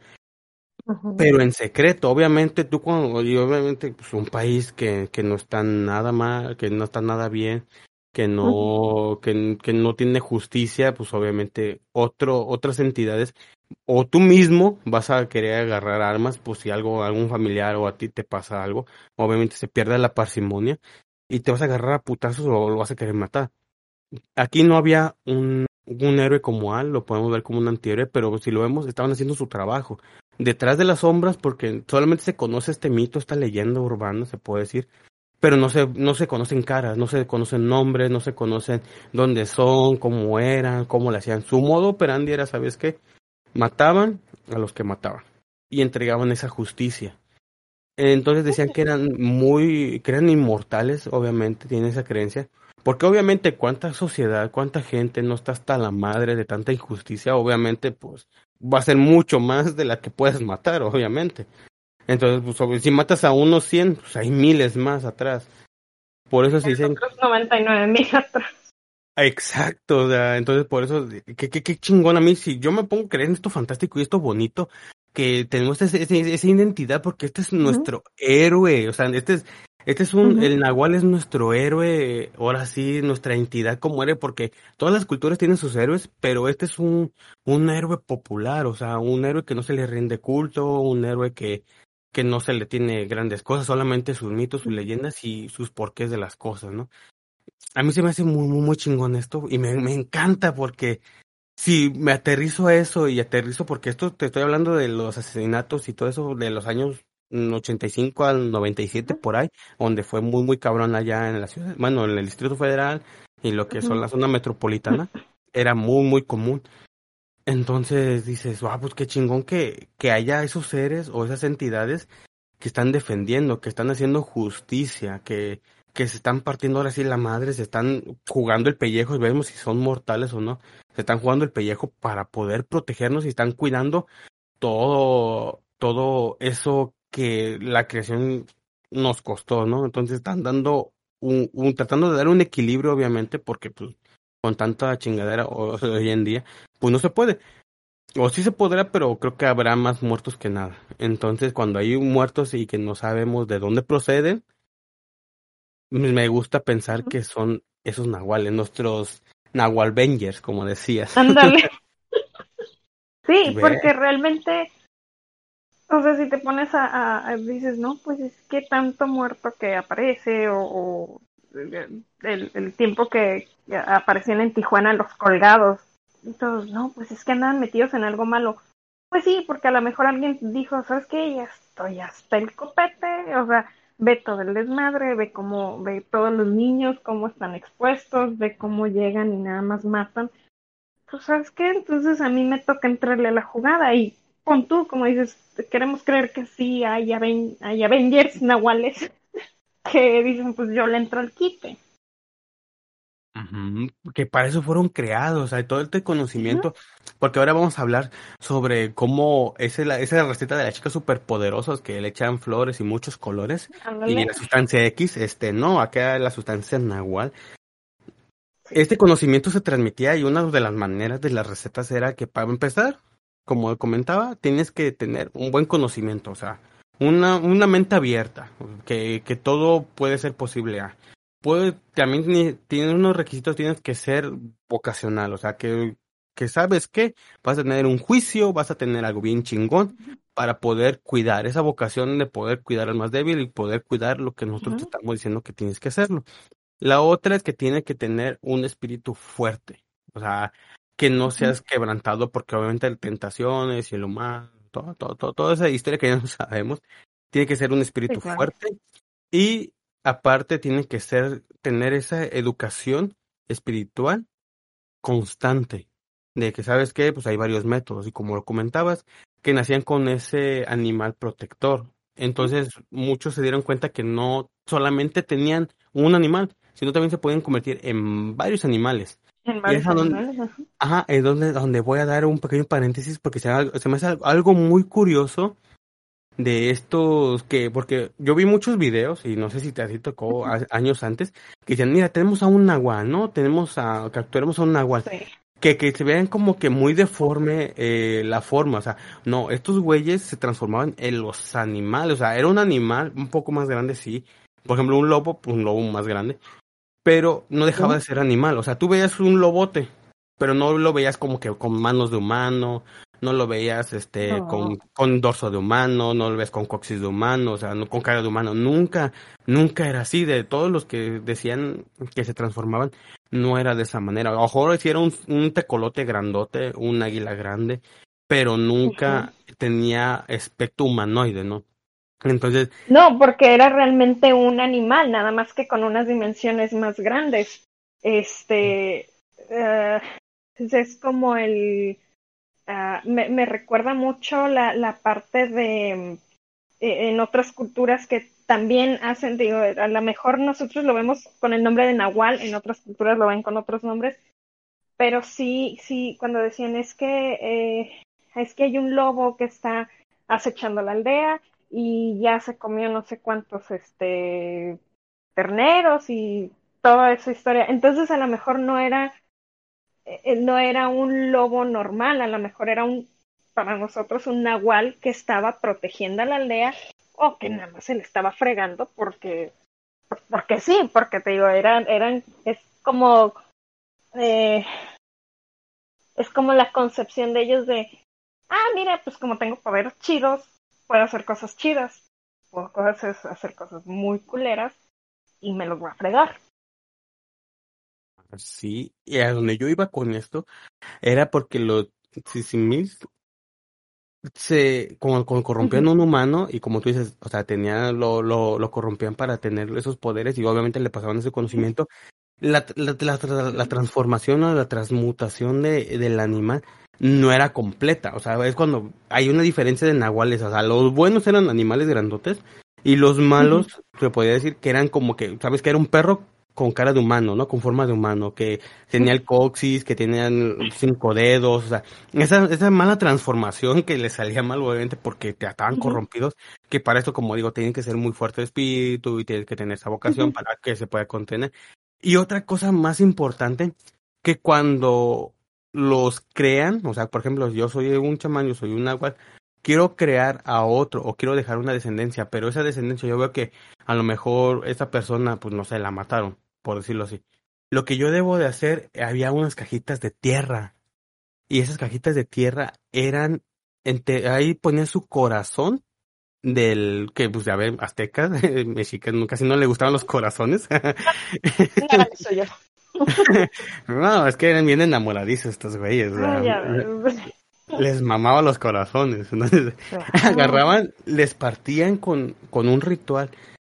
pero en secreto, obviamente tú cuando, y obviamente pues un país que, que no está nada mal, que no está nada bien, que no, que, que no tiene justicia, pues obviamente otro, otras entidades, o tú mismo vas a querer agarrar armas, pues si algo, algún familiar o a ti te pasa algo, obviamente se pierde la parsimonia y te vas a agarrar a putazos o lo vas a querer matar. Aquí no había un, un héroe como Al, lo podemos ver como un antihéroe, pero si lo vemos, estaban haciendo su trabajo detrás de las sombras, porque solamente se conoce este mito, esta leyenda urbana, se puede decir, pero no se, no se conocen caras, no se conocen nombres, no se conocen dónde son, cómo eran, cómo le hacían. Su modo operandi era, ¿sabes qué? Mataban a los que mataban y entregaban esa justicia. Entonces decían que eran muy, que eran inmortales, obviamente, tienen esa creencia. Porque obviamente cuánta sociedad, cuánta gente no está hasta la madre de tanta injusticia, obviamente pues va a ser mucho más de la que puedes matar, obviamente. Entonces, pues, si matas a unos 100, pues hay miles más atrás. Por eso se dicen... Otros 99 mil atrás. Exacto, o sea, entonces por eso, qué, qué, qué chingón a mí, si yo me pongo a creer en esto fantástico y esto bonito, que tenemos esa, esa, identidad porque este es nuestro héroe, o sea, este es, este es un, el Nahual es nuestro héroe, ahora sí, nuestra entidad como héroe, porque todas las culturas tienen sus héroes, pero este es un, un héroe popular, o sea, un héroe que no se le rinde culto, un héroe que, que no se le tiene grandes cosas, solamente sus mitos, sus leyendas y sus porqués de las cosas, ¿no? A mí se me hace muy, muy, muy chingón esto y me, me encanta porque si me aterrizo a eso y aterrizo porque esto te estoy hablando de los asesinatos y todo eso de los años 85 al 97 por ahí, donde fue muy muy cabrón allá en la ciudad, bueno, en el Distrito Federal y lo que son la zona metropolitana, era muy muy común. Entonces dices, wow, pues qué chingón que, que haya esos seres o esas entidades que están defendiendo, que están haciendo justicia, que, que se están partiendo ahora sí la madre, se están jugando el pellejo vemos si son mortales o no. Se están jugando el pellejo para poder protegernos y están cuidando todo, todo eso que la creación nos costó, ¿no? Entonces están dando un, un tratando de dar un equilibrio, obviamente, porque pues con tanta chingadera hoy en día, pues no se puede. O sí se podrá, pero creo que habrá más muertos que nada. Entonces, cuando hay muertos y que no sabemos de dónde proceden, me gusta pensar que son esos nahuales, nuestros nahualvengers, como decías. Ándale. sí, porque realmente o sea, si te pones a, a, dices, no, pues es que tanto muerto que aparece o, el, el, tiempo que aparecían en Tijuana los colgados. Y todos, no, pues es que andaban metidos en algo malo. Pues sí, porque a lo mejor alguien dijo, ¿sabes qué? Ya estoy hasta el copete. O sea, ve todo el desmadre, ve cómo, ve todos los niños, cómo están expuestos, ve cómo llegan y nada más matan. Pues, ¿sabes qué? Entonces a mí me toca entrarle a la jugada y con tú, como dices, queremos creer que sí hay, hay Avengers nahuales que dicen, pues yo le entro al quite. Que para eso fueron creados, hay todo este conocimiento, porque ahora vamos a hablar sobre cómo es la, esa receta de las chicas superpoderosas que le echan flores y muchos colores y la sustancia X, este no, acá la sustancia nahual. Este conocimiento se transmitía y una de las maneras de las recetas era que para empezar como comentaba, tienes que tener un buen conocimiento, o sea, una, una mente abierta, que, que todo puede ser posible. Puede, también tiene unos requisitos, tienes que ser vocacional, o sea, que, que sabes que vas a tener un juicio, vas a tener algo bien chingón para poder cuidar, esa vocación de poder cuidar al más débil y poder cuidar lo que nosotros te estamos diciendo que tienes que hacerlo. La otra es que tiene que tener un espíritu fuerte, o sea, que no seas quebrantado porque obviamente hay tentaciones y el humano, todo, todo, todo, toda esa historia que ya no sabemos, tiene que ser un espíritu fuerte y aparte tiene que ser, tener esa educación espiritual constante, de que sabes que pues hay varios métodos y como lo comentabas, que nacían con ese animal protector. Entonces muchos se dieron cuenta que no solamente tenían un animal, sino también se pueden convertir en varios animales. En varios animales, ajá. es donde, donde voy a dar un pequeño paréntesis porque se, se me hace algo muy curioso de estos que, porque yo vi muchos videos, y no sé si te así tocó años antes, que decían, mira, tenemos a un nahual, ¿no? Tenemos a, capturamos a un nahual. Que, que se vean como que muy deforme eh, la forma, o sea, no, estos güeyes se transformaban en los animales, o sea, era un animal un poco más grande, sí, por ejemplo, un lobo, un lobo más grande, pero no dejaba de ser animal. O sea, tú veías un lobote, pero no lo veías como que con manos de humano, no lo veías este con, con dorso de humano, no lo ves con coxis de humano, o sea, no con cara de humano, nunca, nunca era así. De todos los que decían que se transformaban, no era de esa manera. A lo mejor un, un tecolote grandote, un águila grande, pero nunca tenía aspecto humanoide, ¿no? Entonces. No, porque era realmente un animal, nada más que con unas dimensiones más grandes. Este. Uh, es como el. Uh, me, me, recuerda mucho la, la parte de. Eh, en otras culturas que también hacen, digo, a lo mejor nosotros lo vemos con el nombre de Nahual, en otras culturas lo ven con otros nombres, pero sí, sí, cuando decían es que eh, es que hay un lobo que está acechando la aldea y ya se comió no sé cuántos este terneros y toda esa historia. Entonces a lo mejor no era eh, no era un lobo normal, a lo mejor era un para nosotros un nahual que estaba protegiendo a la aldea o que nada más se le estaba fregando porque porque sí, porque te digo, eran eran es como eh, es como la concepción de ellos de ah, mira, pues como tengo poderes chidos, puedo hacer cosas chidas, puedo hacer cosas muy culeras y me los voy a fregar. Sí, y a donde yo iba con esto era porque los Sisimis se como, corrompían a un humano y como tú dices, o sea, tenían lo, lo, lo corrompían para tener esos poderes y obviamente le pasaban ese conocimiento. La, la, la, la transformación o la transmutación de, del animal no era completa. O sea, es cuando hay una diferencia de nahuales. O sea, los buenos eran animales grandotes y los malos, se podría decir que eran como que, ¿sabes? Que era un perro con cara de humano, ¿no? Con forma de humano, que tenía el coxis, que tenían cinco dedos, o sea, esa, esa mala transformación que le salía mal, obviamente, porque te estaban corrompidos, que para esto, como digo, tienen que ser muy fuerte de espíritu y tienes que tener esa vocación para que se pueda contener. Y otra cosa más importante, que cuando los crean, o sea, por ejemplo, yo soy un chamán, yo soy un náhuatl, quiero crear a otro o quiero dejar una descendencia, pero esa descendencia yo veo que a lo mejor esa persona, pues no sé, la mataron, por decirlo así. Lo que yo debo de hacer, había unas cajitas de tierra y esas cajitas de tierra eran, ahí ponía su corazón del que pues ya ver aztecas mexicanos casi no le gustaban los corazones no, es que eran bien enamoradizos estos güeyes. les mamaba los corazones. Entonces, agarraban, les partían con, con un ritual.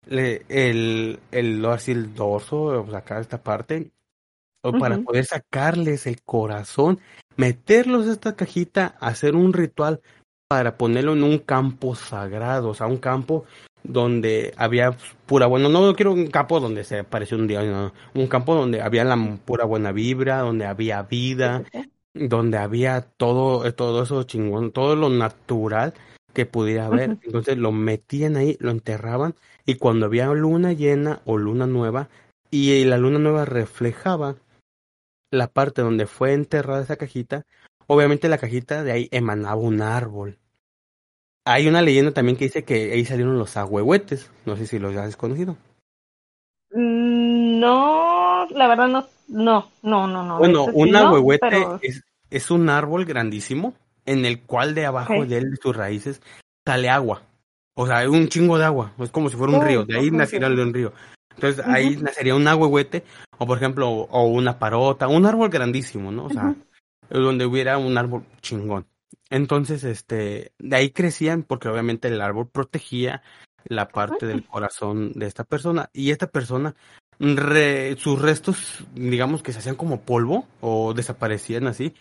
El, el, así el dorso, sacar esta parte, o para poder sacarles el corazón, meterlos en esta cajita, hacer un ritual para ponerlo en un campo sagrado, o sea, un campo donde había pura bueno no quiero un campo donde se apareció un día no, un campo donde había la pura buena vibra donde había vida donde había todo todo eso chingón todo lo natural que pudiera haber entonces lo metían ahí lo enterraban y cuando había luna llena o luna nueva y la luna nueva reflejaba la parte donde fue enterrada esa cajita obviamente la cajita de ahí emanaba un árbol Hay una leyenda también que dice que ahí salieron los ahuehuetes. No sé si los has conocido. Mm, no, la verdad no, no, no, no, no. Bueno, un ahuehuete es, es, un árbol grandísimo en el cual de abajo de él, de sus raíces, sale agua. O sea, un chingo de agua. Es como si fuera un río. De ahí nacería un río. Entonces ahí nacería un ahuehuete, o por ejemplo, o una parota, un árbol grandísimo, ¿no? O sea, donde hubiera un árbol chingón. Entonces, este, de ahí crecían porque obviamente el árbol protegía la parte del corazón de esta persona y esta persona, sus restos, digamos que se hacían como polvo o desaparecían así.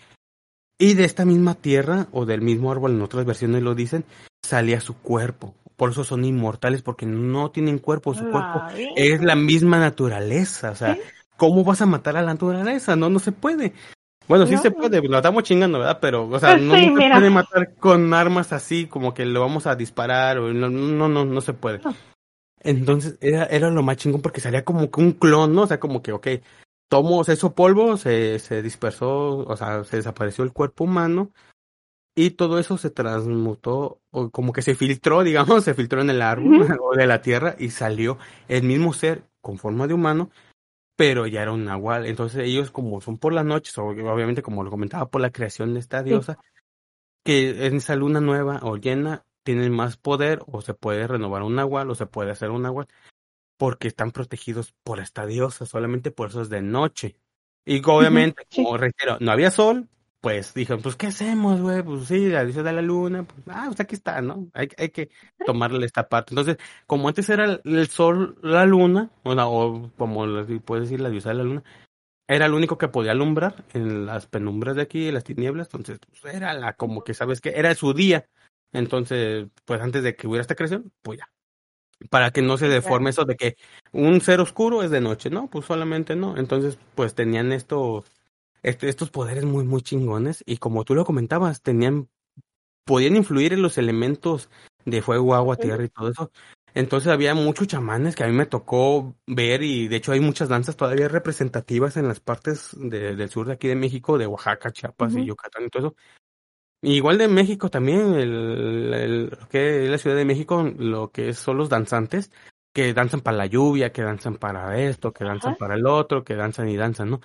Y de esta misma tierra o del mismo árbol, en otras versiones lo dicen, salía su cuerpo por eso son inmortales, porque no tienen cuerpo, su cuerpo es la misma naturaleza, o sea, ¿cómo vas a matar a la naturaleza? No, no se puede. Bueno, sí se puede, lo estamos chingando, ¿verdad? Pero, o sea, pues no, se puede matar con armas así, como que lo vamos a disparar, o no, no, no, no se puede. Entonces, era, era lo más chingón porque salía como que un clon, ¿no? O sea, como que, ok, tomó, se hizo polvo, se, se dispersó, o sea, se desapareció el cuerpo humano, y todo eso se transmutó, o como que se filtró, digamos, se filtró en el árbol o de la tierra y salió el mismo ser con forma de humano, pero ya era un nahual. Entonces ellos como son por las noches, obviamente como lo comentaba, por la creación de esta diosa, que en esa luna nueva o llena tienen más poder o se puede renovar un nahual o se puede hacer un nahual porque están protegidos por esta diosa, solamente por eso es de noche. Y obviamente, como reitero, no había sol, pues dijeron, pues, ¿qué hacemos, güey? Pues sí, la diosa de la luna, pues, ah, pues aquí está, ¿no? Hay, hay que tomarle esta parte. Entonces, como antes era el, sol, la luna, o, o como puedes decir la diosa de la luna, era el único que podía alumbrar en las penumbras de aquí, en las tinieblas, entonces, pues, era la, como que, ¿sabes qué? Era su día. Entonces, pues antes de que hubiera esta creación, pues ya. Para que no se deforme eso de que un ser oscuro es de noche, ¿no? Pues solamente no. Entonces, pues tenían estos este, estos poderes muy, muy chingones. Y como tú lo comentabas, tenían, podían influir en los elementos de fuego, agua, tierra y todo eso. Entonces había muchos chamanes que a mí me tocó ver y de hecho hay muchas danzas todavía representativas en las partes de, del sur de aquí de México, de Oaxaca, Chiapas y Yucatán y todo eso. Igual de México también, el, el, que es la Ciudad de México, lo que son los danzantes, que danzan para la lluvia, que danzan para esto, que danzan para el otro, que danzan y danzan, ¿no?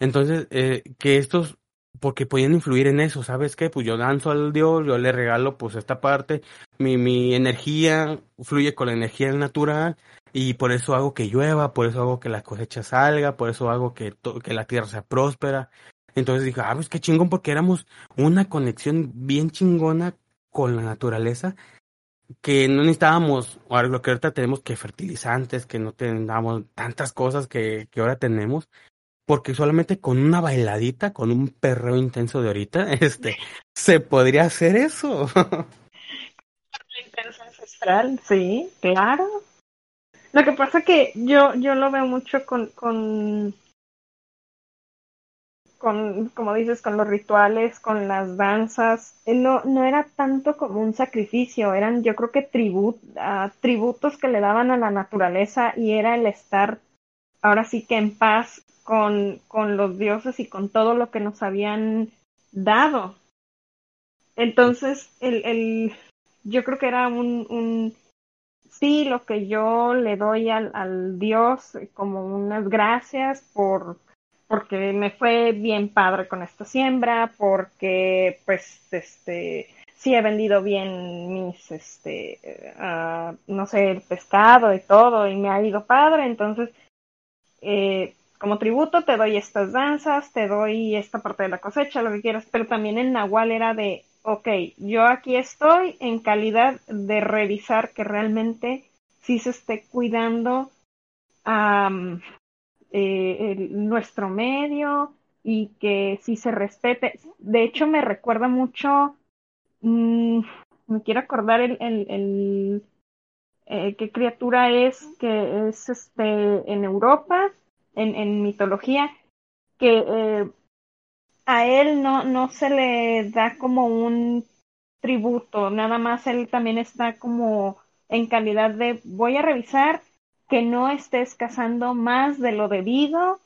Entonces, eh, que estos, porque podían influir en eso, ¿sabes qué? Pues yo danzo al Dios, yo le regalo pues esta parte, mi, mi energía fluye con la energía natural y por eso hago que llueva, por eso hago que la cosecha salga, por eso hago que, que la tierra sea próspera. Entonces dije, ah, pues qué chingón, porque éramos una conexión bien chingona con la naturaleza que no necesitábamos, ahora lo que ahorita tenemos que fertilizantes, que no tengamos tantas cosas que, que ahora tenemos, porque solamente con una bailadita, con un perreo intenso de ahorita, este, se podría hacer eso. intenso ancestral, sí, claro. Lo que pasa que yo, yo lo veo mucho con, con, con, como dices, con los rituales, con las danzas. Eh, no, no era tanto como un sacrificio, eran yo creo que tribut, tributos que le daban a la naturaleza y era el estar ahora sí que en paz con, con los dioses y con todo lo que nos habían dado. Entonces, el, el, yo creo que era un, sí, lo que yo le doy al Dios como unas gracias por, porque me fue bien padre con esta siembra, porque pues este sí he vendido bien mis este uh, no sé el pescado y todo y me ha ido padre. Entonces eh, como tributo te doy estas danzas, te doy esta parte de la cosecha, lo que quieras, pero también en Nahual era de, ok, yo aquí estoy en calidad de revisar que realmente sí se esté cuidando eh, nuestro medio y que sí se respete. De hecho, me recuerda mucho, mm, me quiero acordar el, el, eh, qué criatura es que es este en Europa en, en mitología, que eh, a él no, no se le da como un tributo, nada más él también está como en calidad de voy a revisar que no estés cazando más de lo debido,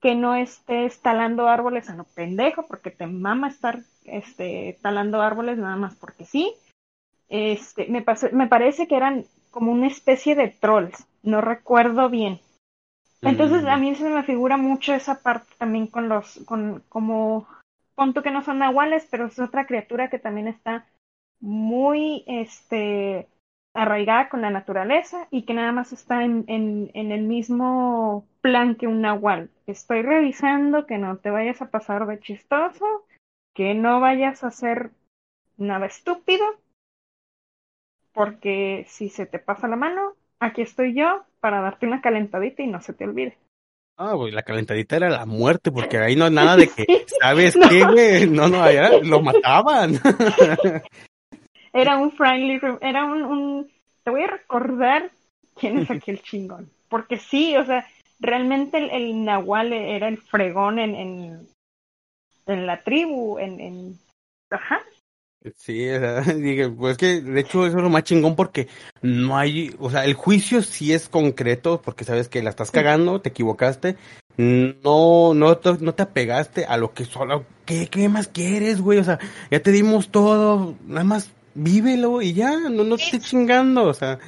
que no estés talando árboles a lo pendejo, porque te mama estar este, talando árboles nada más porque sí. este, me, me parece que eran como una especie de trolls, no recuerdo bien. Entonces a mm. mí se me figura mucho esa parte también con los, con como, punto que no son nahuales, pero es otra criatura que también está muy, este, arraigada con la naturaleza y que nada más está en, en, en el mismo plan que un nahual. Estoy revisando que no te vayas a pasar de chistoso, que no vayas a hacer nada estúpido, porque si se te pasa la mano, aquí estoy yo para darte una calentadita y no se te olvide. Ah, güey, la calentadita era la muerte, porque ahí no hay nada de que, ¿sabes qué, güey? No, no, allá lo mataban. era un friendly, era un, un, te voy a recordar quién es aquel chingón, porque sí, o sea, realmente el, el nahual era el fregón en, en, en la tribu, en, en, ajá, Sí, dije, pues que de hecho eso es lo más chingón porque no hay, o sea, el juicio sí es concreto porque sabes que la estás cagando, te equivocaste, no, no, no te apegaste a lo que solo, ¿qué, qué más quieres, güey? O sea, ya te dimos todo, nada más vívelo y ya, no, no te estés chingando, o sea,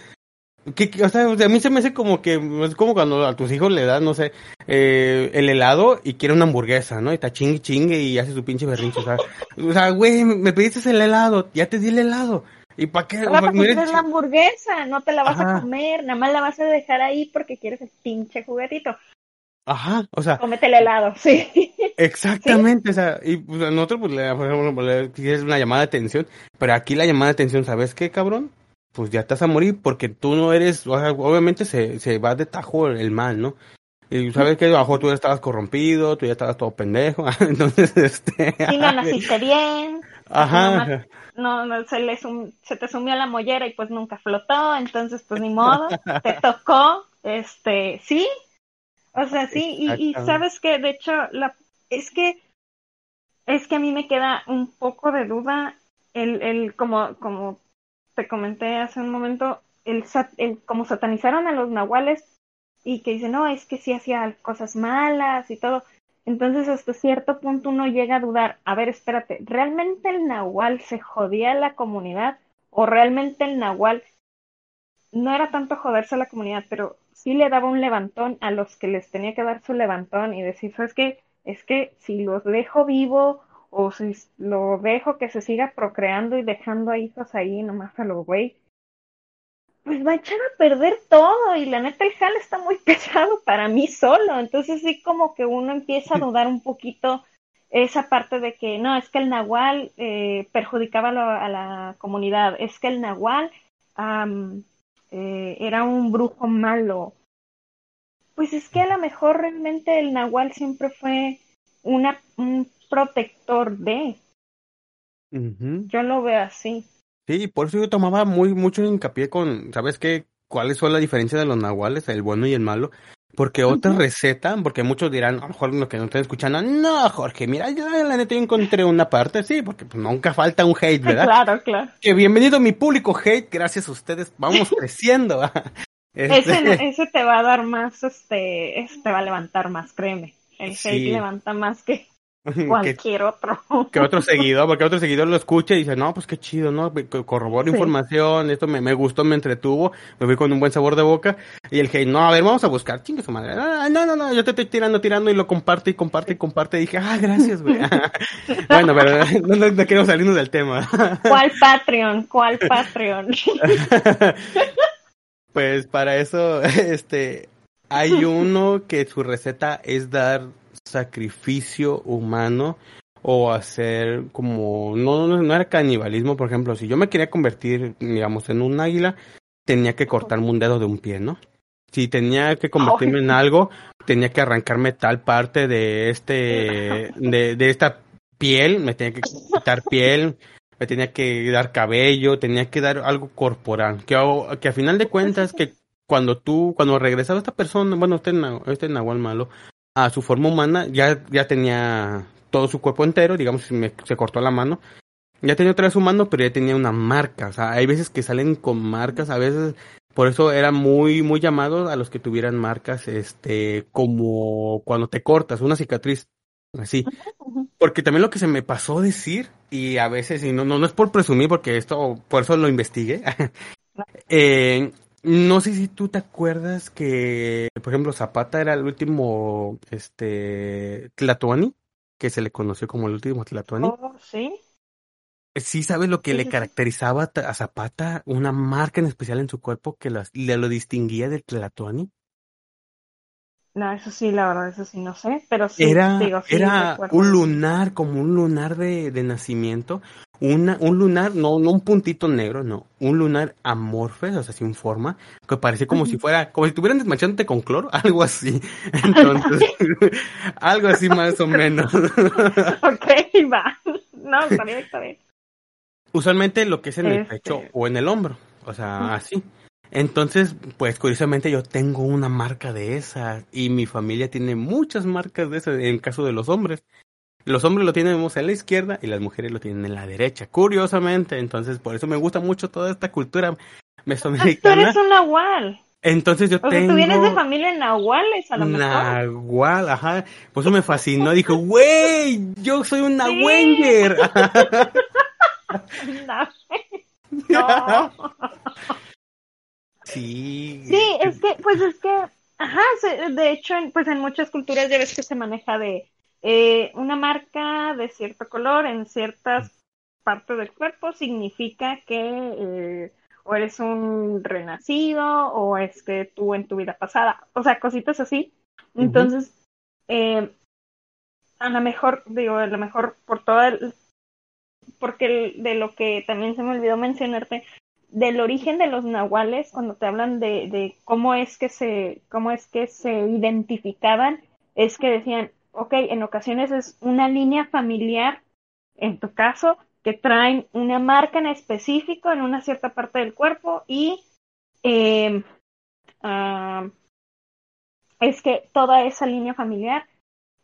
o sea, a mí se me hace como que es como cuando a tus hijos le das, no sé, eh, el helado y quiere una hamburguesa, ¿no? Y está chingue chingue y hace su pinche berrinche. O sea, o sea, güey, me pediste el helado, ya te di el helado. ¿Y para qué? No, para la hamburguesa, no te la vas a comer, nada más la vas a dejar ahí porque quieres el pinche juguetito. Ajá, o sea. Cómete el helado, sí. Exactamente, o sea, y pues, a nosotros, pues, le, por ejemplo, le, es una llamada de atención, pero aquí la llamada de atención, ¿sabes qué, cabrón? pues ya estás a morir porque tú no eres, obviamente se, se va de tajo el mal, ¿no? Y sabes que abajo tú ya estabas corrompido, tú ya estabas todo pendejo, entonces este... Sí, no naciste bien. Ajá. No, no, se, le se te sumió la mollera y pues nunca flotó, entonces pues ni modo, te tocó, este, sí, o sea, sí, y, y sabes que de hecho, la, es que, es que a mí me queda un poco de duda el, el, como, como te comenté hace un momento, el, el, como satanizaron a los nahuales y que dicen, no, es que sí hacía cosas malas y todo. Entonces, hasta cierto punto uno llega a dudar, a ver, espérate, ¿realmente el nahual se jodía a la comunidad? ¿O realmente el nahual no era tanto joderse a la comunidad, pero sí le daba un levantón a los que les tenía que dar su levantón y decir, ¿sabes qué? Es que si los dejo vivo o si lo dejo que se siga procreando y dejando a hijos ahí nomás a los güey, pues va a echar a perder todo y la neta el jale está muy pesado para mí solo, entonces sí como que uno empieza a dudar un poquito esa parte de que no, es que el nahual eh, perjudicaba a la, comunidad, es que el nahual eh, era un brujo malo. Pues es que a lo mejor realmente el nahual siempre fue una, un protector de. Yo lo veo así. Sí, por eso yo tomaba muy mucho hincapié con, ¿sabes qué? ¿Cuáles son la diferencia de los nahuales, el bueno y el malo? Porque otra receta, porque muchos dirán, a lo mejor los que no están escuchando, no, Jorge, mira, yo la neta encontré una parte, sí, porque pues, nunca falta un hate, ¿verdad? Claro, claro. Que bienvenido mi público hate, gracias a ustedes, vamos creciendo. ese, este ese te va a dar más, este, ese te va a levantar más, créeme. El hate levanta más que, Cualquier otro. Que otro seguidor, porque otro seguidor lo escucha y dice, no, pues qué chido, ¿no? Corroboro información, esto me, me gustó, me entretuvo, me fui con un buen sabor de boca. Y el hey, no, a ver, vamos a buscar, chingue su madre. Ah, no, no, no, yo te estoy tirando, tirando y lo comparte y comparte y comparte. Y dije, ah, gracias, güey. bueno, pero no, no, no queremos salirnos del tema. ¿Cuál Patreon? ¿Cuál Patreon? pues para eso, este, hay uno que su receta es dar sacrificio humano o hacer como no, no, era canibalismo, por ejemplo, si yo me quería convertir, digamos, en un águila, tenía que cortarme un dedo de un pie, ¿no? Si tenía que convertirme en algo, tenía que arrancarme tal parte de este de, de esta piel, me tenía que quitar piel, me tenía que dar cabello, tenía que dar algo corporal, que, que a final de cuentas que cuando tú, cuando regresaba esta persona, bueno, este, este Nahual malo, a su forma humana, ya, ya tenía todo su cuerpo entero, digamos, me, se cortó la mano. Ya tenía otra vez su mano, pero ya tenía una marca. O sea, hay veces que salen con marcas, a veces, por eso era muy, muy llamado a los que tuvieran marcas, este, como cuando te cortas, una cicatriz, así. Porque también lo que se me pasó decir, y a veces, y no, no, no es por presumir, porque esto, por eso lo investigué. eh, no sé si tú te acuerdas que, por ejemplo, Zapata era el último, este, Tlatuani, que se le conoció como el último Tlatuani. Oh, sí. Sí, ¿sabes lo que Sí, le sí, caracterizaba a Zapata? Una marca en especial en su cuerpo que le lo distinguía del Tlatuani. No, eso sí, la verdad, eso sí, no sé, pero sí, Era, digo, sí, era un lunar, como un lunar de, de nacimiento. Una, un lunar, no, no un puntito negro, no. Un lunar amorfe, o sea, sin forma, que parecía como si fuera, como si estuvieran desmanchándote con cloro, algo así. Entonces, algo así más o menos. Ok, va. No, está bien, está bien. Usualmente lo que es en el Este- pecho o en el hombro, o sea, así. Entonces, pues curiosamente yo tengo una marca de esas y mi familia tiene muchas marcas de esas en caso de los hombres. Los hombres lo tenemos en la izquierda y las mujeres lo tienen en la derecha, curiosamente. Entonces, por eso me gusta mucho toda esta cultura Tú mesoamericana. eres un nahual. Entonces yo O sea, tengo tú vienes de familia nahuales, a lo mejor. Nahual, ajá. Por eso me fascinó. Dijo, güey, yo soy un Sí. Nahuenger. No. sí. Sí, es que, pues es que, ajá, de hecho, en- pues en muchas culturas ya ves que se maneja de eh, una marca de cierto color en ciertas partes del cuerpo significa que eh, o eres un renacido o es que tú en tu vida pasada, o sea, cositas así. Entonces, eh, a lo mejor, digo, a lo mejor por todo el, porque de lo que también se me olvidó mencionarte, del origen de los nahuales, cuando te hablan de, cómo es que se, cómo es que se identificaban, es que decían, ok, en ocasiones es una línea familiar, en tu caso, que traen una marca en específico en una cierta parte del cuerpo y eh, es que toda esa línea familiar,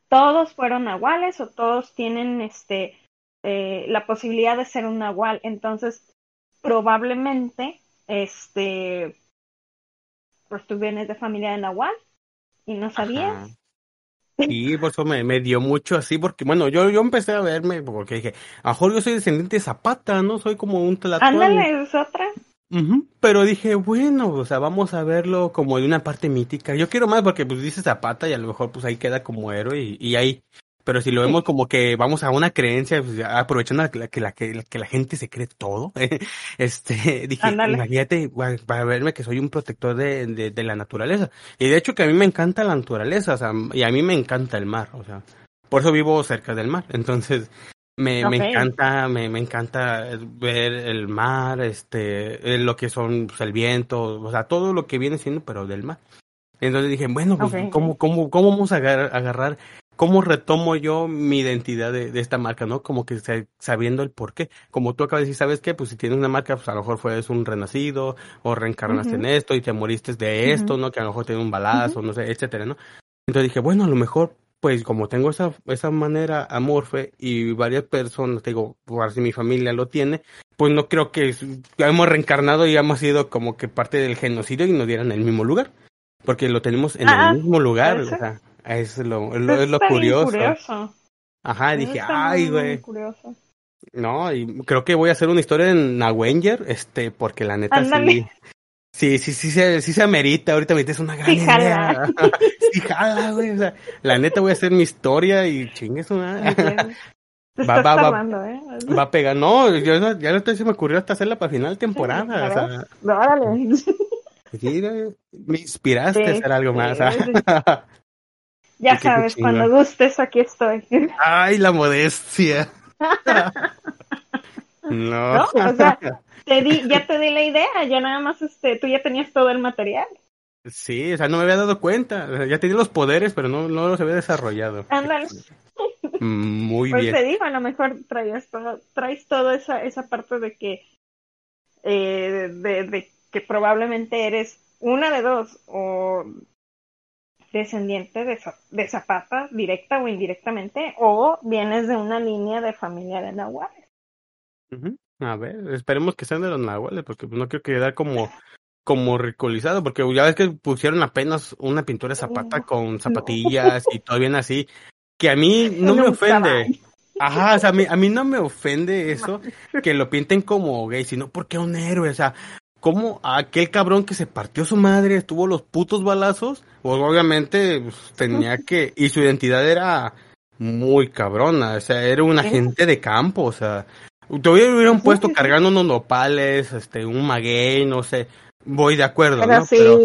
todos fueron nahuales o todos tienen este eh, la posibilidad de ser un nahual. Entonces, probablemente, este, pues tú vienes de familia de nahual y no sabías. Ajá. Sí, por eso me, me dio mucho así, porque bueno, yo, yo empecé a verme, porque dije, a yo soy descendiente de Zapata, ¿no? Soy como un Tlatoani. Ándale, es otra. Ujú, Pero dije, bueno, o sea, vamos a verlo como de una parte mítica. Yo quiero más porque pues dice Zapata y a lo mejor pues ahí queda como héroe y, y ahí. Pero si lo vemos como que vamos a una creencia, pues, aprovechando la- la- que, la, que, la, que la gente se cree todo, este, dije, Ándale. imagínate, para verme que soy un protector de, de, de la naturaleza. Y de hecho que a mí me encanta la naturaleza, o sea, y a mí me encanta el mar, o sea, por eso vivo cerca del mar. Entonces, me, me encanta, me, me encanta ver el mar, este, eh, lo que son pues, el viento, o sea, todo lo que viene siendo, pero del mar. Entonces dije, bueno, pues, Ok, ok. ¿cómo, cómo, ¿cómo vamos a agar- agarrar, cómo retomo yo mi identidad de, de esta marca, no? Como que sa- sabiendo el por qué. Como tú acabas de decir, ¿sabes qué? Pues si tienes una marca, pues a lo mejor fueres un renacido, o reencarnaste en esto, y te moriste de esto. ¿no? Que a lo mejor tiene un balazo, no sé, etcétera, ¿no? Entonces dije, bueno, a lo mejor, pues como tengo esa, esa manera amorfe y varias personas, te digo, por si mi familia lo tiene, pues no creo que hemos reencarnado y hemos sido como que parte del genocidio y nos dieran el mismo lugar. Porque lo tenemos en Ah, el mismo lugar, o ser. Es lo, es lo, es curioso. curioso. Ajá, Eso dije, ay, güey. No, y creo que voy a hacer una historia en Nawenger, este, porque la neta Ándale. sí, sí, sí, sí, se, sí se amerita, ahorita me es una gran Sí, jala. idea. sí, jala, güey, o sea, la neta voy a hacer mi historia y chingues una. Va, va, va. tardando, ¿eh? Va a pegar, no, yo ya lo se me ocurrió hasta hacerla para final de temporada, ¿Ya o sea? Órale. sí, güey, me inspiraste Sí, a hacer algo más. sí, sí. ah. Ya sabes, cuando gustes, aquí estoy. Ay, la modestia. No. ¿No? O sea, te di, ya te di la idea, ya nada más, este, tú ya tenías todo el material. Sí, o sea, no me había dado cuenta. O sea, ya tenía los poderes, pero no, no los había desarrollado. Ándale. Muy Pues bien. te digo, a lo mejor traías todo, traes toda esa, esa parte de que, eh, de, de que probablemente eres una de dos, o descendiente de, de Zapata, directa o indirectamente, o vienes de una línea de familia de Nahuatl. Ujú. A ver, esperemos que sean de los nahuales, porque pues, no quiero quedar como, como ridiculizado, porque ya ves que pusieron apenas una pintura de zapata No. con zapatillas y todo bien así, que a mí no me ofende. Ajá, o sea, a mí, a mí no me ofende eso, que lo pinten como gay, sino porque un héroe, o sea, como aquel cabrón que se partió su madre, estuvo los putos balazos, pues obviamente pues, tenía que, y su identidad era muy cabrona, o sea, era un agente de campo, o sea, te hubieran puesto cargando unos nopales, este, un maguey, no sé, voy de acuerdo, Pero ¿no? sí, Pero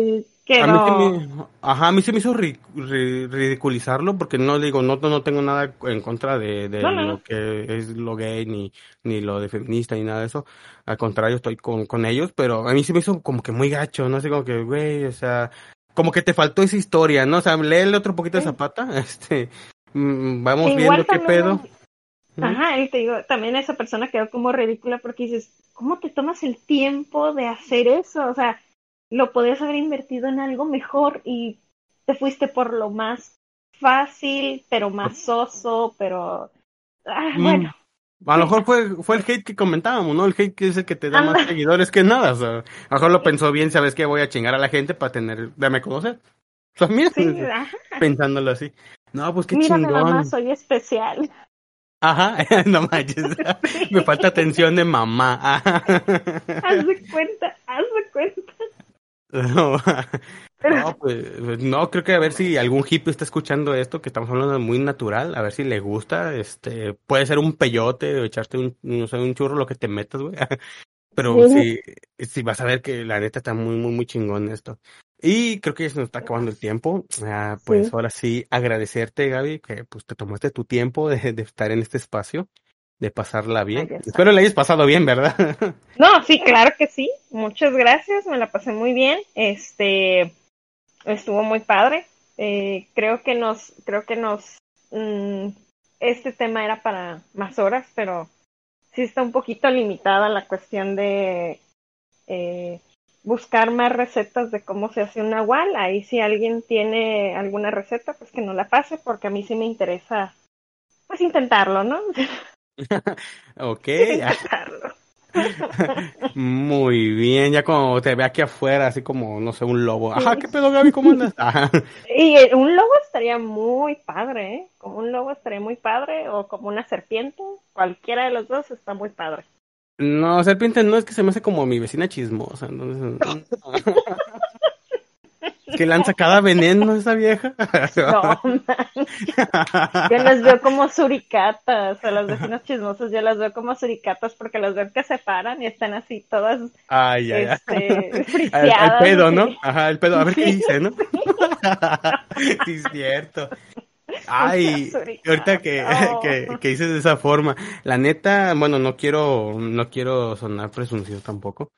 que a mí, se me, ajá, a mí se me hizo ri- ri- ridiculizarlo porque no digo, no, no tengo nada en contra de, de No, no, no. lo que es lo gay ni, ni lo de feminista ni nada de eso. Al contrario, estoy con, con ellos, pero a mí se me hizo como que muy gacho, ¿no? Así como que, güey, o sea, como que te faltó esa historia, ¿no? O sea, léele otro poquito de. Zapata, este, mm, vamos Igual viendo qué pedo. Ajá, y te digo, también esa persona quedó como ridícula porque dices, ¿cómo te tomas el tiempo de hacer eso? O sea, lo podías haber invertido en algo mejor y te fuiste por lo más fácil, pero más soso, pero... Ah, Mm, bueno, A lo mejor fue, fue el hate que comentábamos, ¿no? El hate que es el que te da más seguidores que nada. O sea, a lo mejor lo pensó bien, sabes que voy a chingar a la gente para tener, darme a conocer. O sea, mira, sí, pensándolo así. No, pues qué mírame chingón. mamá, soy especial. Ajá, no manches. Me falta atención de mamá. Haz de cuenta, haz de cuenta. No, no, pues, pues, no, creo que a ver si algún hippie está escuchando esto, que estamos hablando de muy natural, a ver si le gusta, este, puede ser un peyote o echarte un, no sé, un churro, lo que te metas, güey. Pero sí, sí vas a ver que la neta está muy, muy, muy chingón esto. Y creo que ya se nos está acabando el tiempo. Ah, pues Sí. ahora sí, agradecerte, Gaby, que pues te tomaste tu tiempo de, de estar en este espacio, de pasarla bien. Espero la hayas pasado bien, ¿verdad? No, sí, claro que sí. Muchas gracias, me la pasé muy bien. Este estuvo muy padre. Eh, creo que nos, creo que nos, mm, este tema era para más horas, pero sí está un poquito limitada la cuestión de eh, buscar más recetas de cómo se hace un nahual. Ahí si alguien tiene alguna receta, pues que no la pase, porque a mí sí me interesa, pues intentarlo, ¿no? Ok, muy bien, ya como te ve aquí afuera, así como, no sé, un lobo. Ajá, ¿qué pedo, Gaby? ¿Cómo andas? Ajá. Y eh, un lobo estaría muy padre, ¿eh? Como un lobo estaría muy padre, o como una serpiente, cualquiera de los dos está muy padre. No, serpiente no es que se me hace como mi vecina chismosa, entonces. Que lanza cada veneno esa vieja. No, yo las veo como suricatas, a las vecinas chismosas yo las veo como suricatas porque las veo que se paran y están así todas Ay, ay, ay. este, Al, friseadas. al pedo, ¿no? Ajá, el pedo. A ver qué dice, ¿no? sí, es cierto. Ay, ahorita que, que, que dices de esa forma, la neta, bueno, no quiero, no quiero sonar presuncioso tampoco,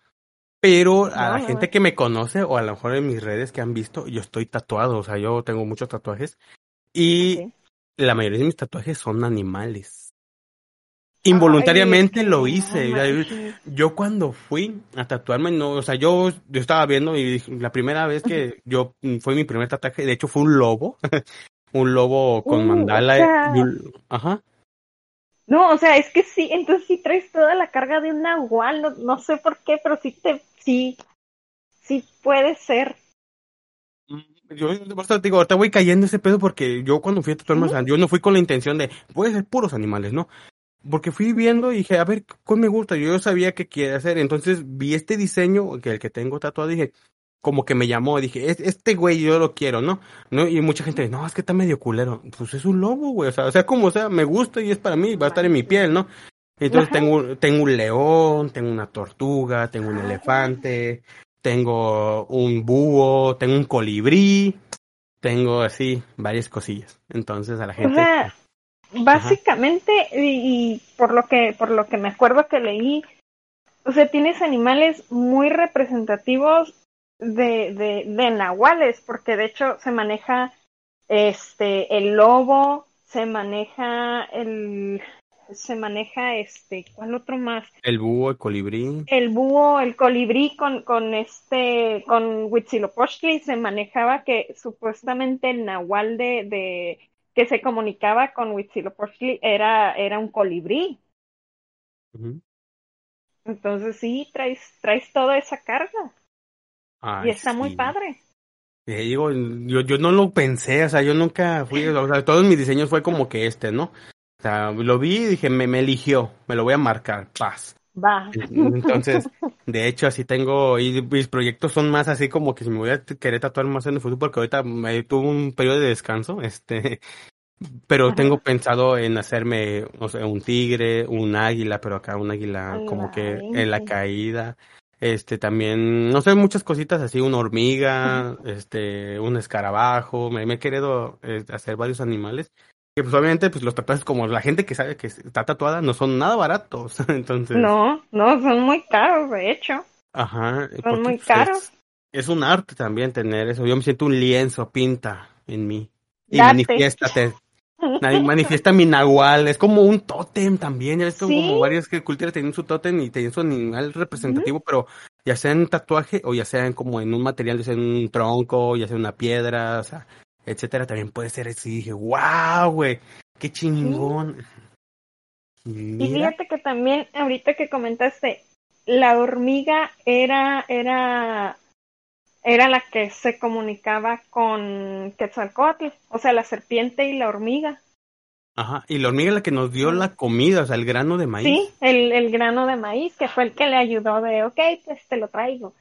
pero a No, la no, gente no. que me conoce o a lo mejor en mis redes que han visto, yo estoy tatuado, o sea, yo tengo muchos tatuajes y la mayoría de mis tatuajes son animales. Involuntariamente Ay, lo hice. yo cuando fui a tatuarme, no, o sea, yo, yo estaba viendo y la primera vez que yo fue mi primer tatuaje, de hecho fue un lobo, un lobo con Uh, mandala, y ajá. No, o sea, es que sí, entonces sí traes toda la carga de un nahual, no, no sé por qué, pero sí te, sí, sí puede ser. Yo por eso te digo, ahorita voy cayendo ese pedo porque yo cuando fui a tatuarme, o sea, yo no fui con la intención de, voy a ser puros animales, ¿no? Porque fui viendo y dije, a ver, ¿cuál me gusta? Yo sabía qué quiere hacer, entonces vi este diseño, que el que tengo tatuado, dije, como que me llamó, dije, "Es- este güey yo lo quiero, ¿no? ¿no? Y mucha gente, no, es que está medio culero. Pues es un lobo, güey, o sea, o sea, como sea, me gusta y es para mí, va a estar en mi piel, ¿no? Entonces Ajá. tengo, tengo un león, tengo una tortuga, tengo un Ah. elefante, tengo un búho, tengo un colibrí, tengo así varias cosillas. Entonces a la O gente... sea, básicamente, y, y por lo que, por lo que me acuerdo que leí, o sea, tienes animales muy representativos de, de, de nahuales, porque de hecho se maneja este el lobo, se maneja el se maneja este, ¿cuál otro más? El búho, el colibrí. el búho, el colibrí con, con este, con Huitzilopochtli se manejaba que supuestamente el nahual de, de que se comunicaba con Huitzilopochtli era, era un colibrí. Entonces sí, traes, traes toda esa carga Ay, y está muy padre. Digo, yo, yo no lo pensé, o sea, yo nunca fui, o sea, todos mis diseños fue como que este, ¿no? Sea, lo vi y dije, me, me eligió, me lo voy a marcar, paz. Va. Entonces, de hecho, así tengo, y mis proyectos son más así como que si me voy a querer tatuar más en el futuro, porque ahorita me tuve un periodo de descanso, este, pero tengo pensado en hacerme, o sea, un tigre, un águila, pero acá un águila como que en la caída, este, también, no sé, muchas cositas así, una hormiga, este, un escarabajo, me, me he querido eh, hacer varios animales, que pues obviamente pues los tatuajes como la gente que sabe que está tatuada no son nada baratos, entonces. No, no, son muy caros, de hecho. Ajá. Son muy pues, caros. Es, un arte también tener eso. Yo me siento un lienzo, pinta en mí. Y manifiéstate. Manifiesta mi nahual, es como un tótem también, ya ves como varias culturas tienen su tótem y tienen su animal representativo, pero ya sea en tatuaje o ya sea en como en un material, ya sea en un tronco, ya sea en una piedra, o sea, etcétera, también puede ser así. Dije, wow, güey, qué chingón. Y, fíjate que también, ahorita que comentaste, la hormiga era, era, era la que se comunicaba con Quetzalcoatl, o sea, la serpiente y la hormiga. Ajá, y la hormiga es la que nos dio la comida, o sea, el grano de maíz. Sí, el, el grano de maíz, que fue el que le ayudó de, ok, pues te lo traigo.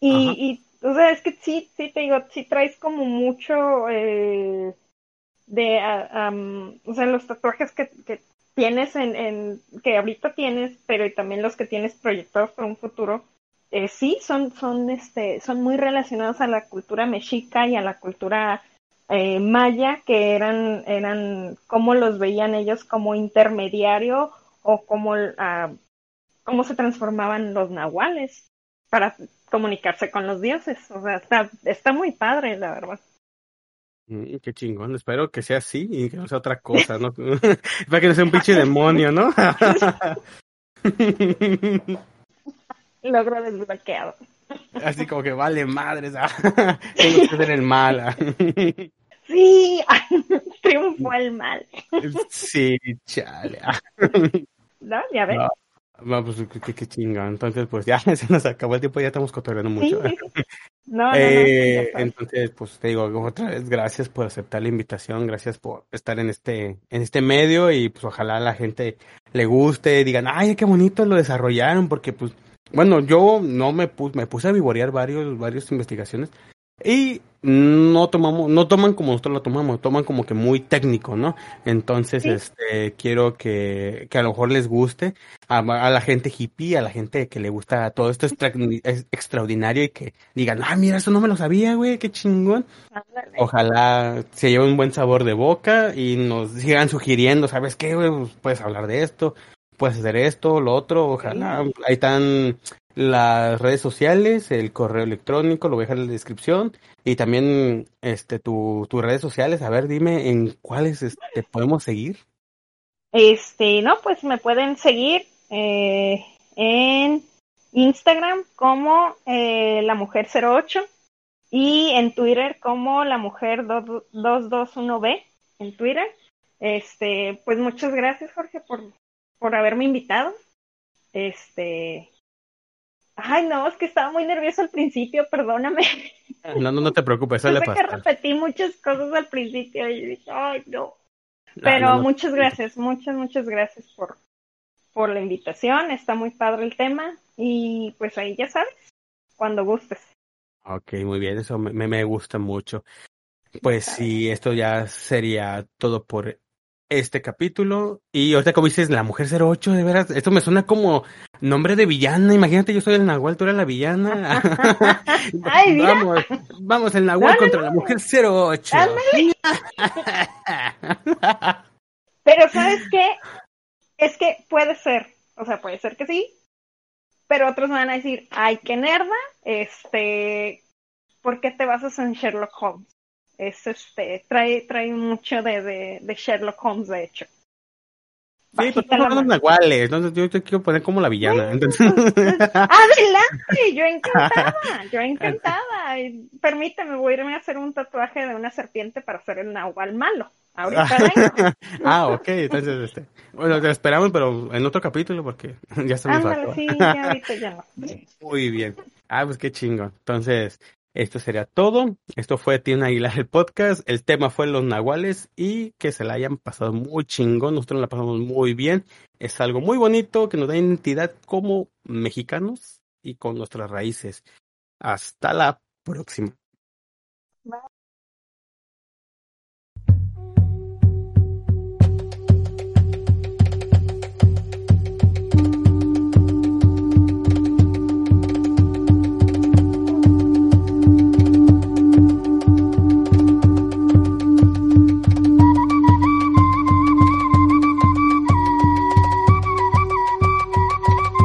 Y, y o sea, es que sí, sí te digo, sí traes como mucho eh, de, um, o sea, los tatuajes que, que tienes en, que ahorita tienes, pero y también los que tienes proyectados para un futuro, eh, sí, son, son, este, son muy relacionados a la cultura mexica y a la cultura eh, maya, que eran, eran, cómo los veían ellos como intermediario o como, uh, cómo se transformaban los nahuales para comunicarse con los dioses. O sea, está, está muy padre, la verdad. Mm, qué chingón, espero que sea así y que no sea otra cosa, ¿no? Para que no sea un pinche demonio, ¿no? Logro desbloqueado. Así como que vale madres, tengo que hacer el mal. Sí, triunfó el mal. Sí, chale. No, ya ves. No, pues qué, qué chingón. Entonces, pues ya se nos acabó el tiempo, ya estamos cotorreando mucho. No, no, eh, entonces, pues te digo otra vez, gracias por aceptar la invitación, gracias por estar en este, en este medio y pues ojalá la gente le guste, digan, ay, qué bonito lo desarrollaron, porque pues, bueno, yo no me puse, me puse a vivorear varios, varias investigaciones y no tomamos, no toman como nosotros lo tomamos, toman como que muy técnico, ¿no? Entonces, este, quiero que, que a lo mejor les guste a, a, la gente hippie, a la gente que le gusta todo esto es extraordinario y que digan, ah, mira, eso no me lo sabía, güey, qué chingón. Ojalá se lleve un buen sabor de boca y nos sigan sugiriendo, ¿sabes qué, güey? Pues, puedes hablar de esto, puedes hacer esto, lo otro, ojalá. Ahí están las redes sociales, el correo electrónico, lo voy a dejar en la descripción y también este tu, tus redes sociales, a ver, dime en cuáles este, podemos seguir. Este, no, pues me pueden seguir eh, en Instagram como eh, la mujer 08 y en Twitter como la mujer 221B en Twitter. Este, pues muchas gracias Jorge por, por haberme invitado. Este, Ay, no, es que estaba muy nervioso al principio, perdóname. No, no, no te preocupes, eso le pasa. que repetí muchas cosas al principio y dije, ay, no. Pero muchas gracias, muchas, muchas gracias por, por la invitación. Está muy padre el tema y pues ahí ya sabes, cuando gustes. Ok, muy bien, eso me, me gusta mucho. Pues sí, esto ya sería todo por este capítulo. Y ahorita como dices, la mujer 08, de veras, esto me suena como nombre de villana. Imagínate, yo soy el Nahual, tú eres la villana. Ay, vamos, vamos, el Nahual contra la mujer 08. Pero ¿sabes qué? Es que puede ser, o sea, puede ser que sí, pero otros van a decir, ay, qué nerda, este, ¿por qué te basas en Sherlock Holmes? Es este, trae, trae mucho de, de, de Sherlock Holmes, de hecho. Sí, pero son iguales, entonces yo te quiero poner como la villana. Entonces... Adelante, yo encantada, yo encantada. Permíteme, voy a irme a hacer un tatuaje de una serpiente para hacer el nahual malo. Ahorita ah, ok, entonces, este, bueno, te esperamos, pero en otro capítulo porque ya estamos Ándale, sí, ya ahorita ya no. Muy bien. Ah, pues qué chingo. Entonces, Esto sería todo. Esto fue Tiene Aguilar el podcast. El tema fue los nahuales y que se la hayan pasado muy chingón. Nosotros la pasamos muy bien. Es algo muy bonito que nos da identidad como mexicanos y con nuestras raíces. Hasta la próxima.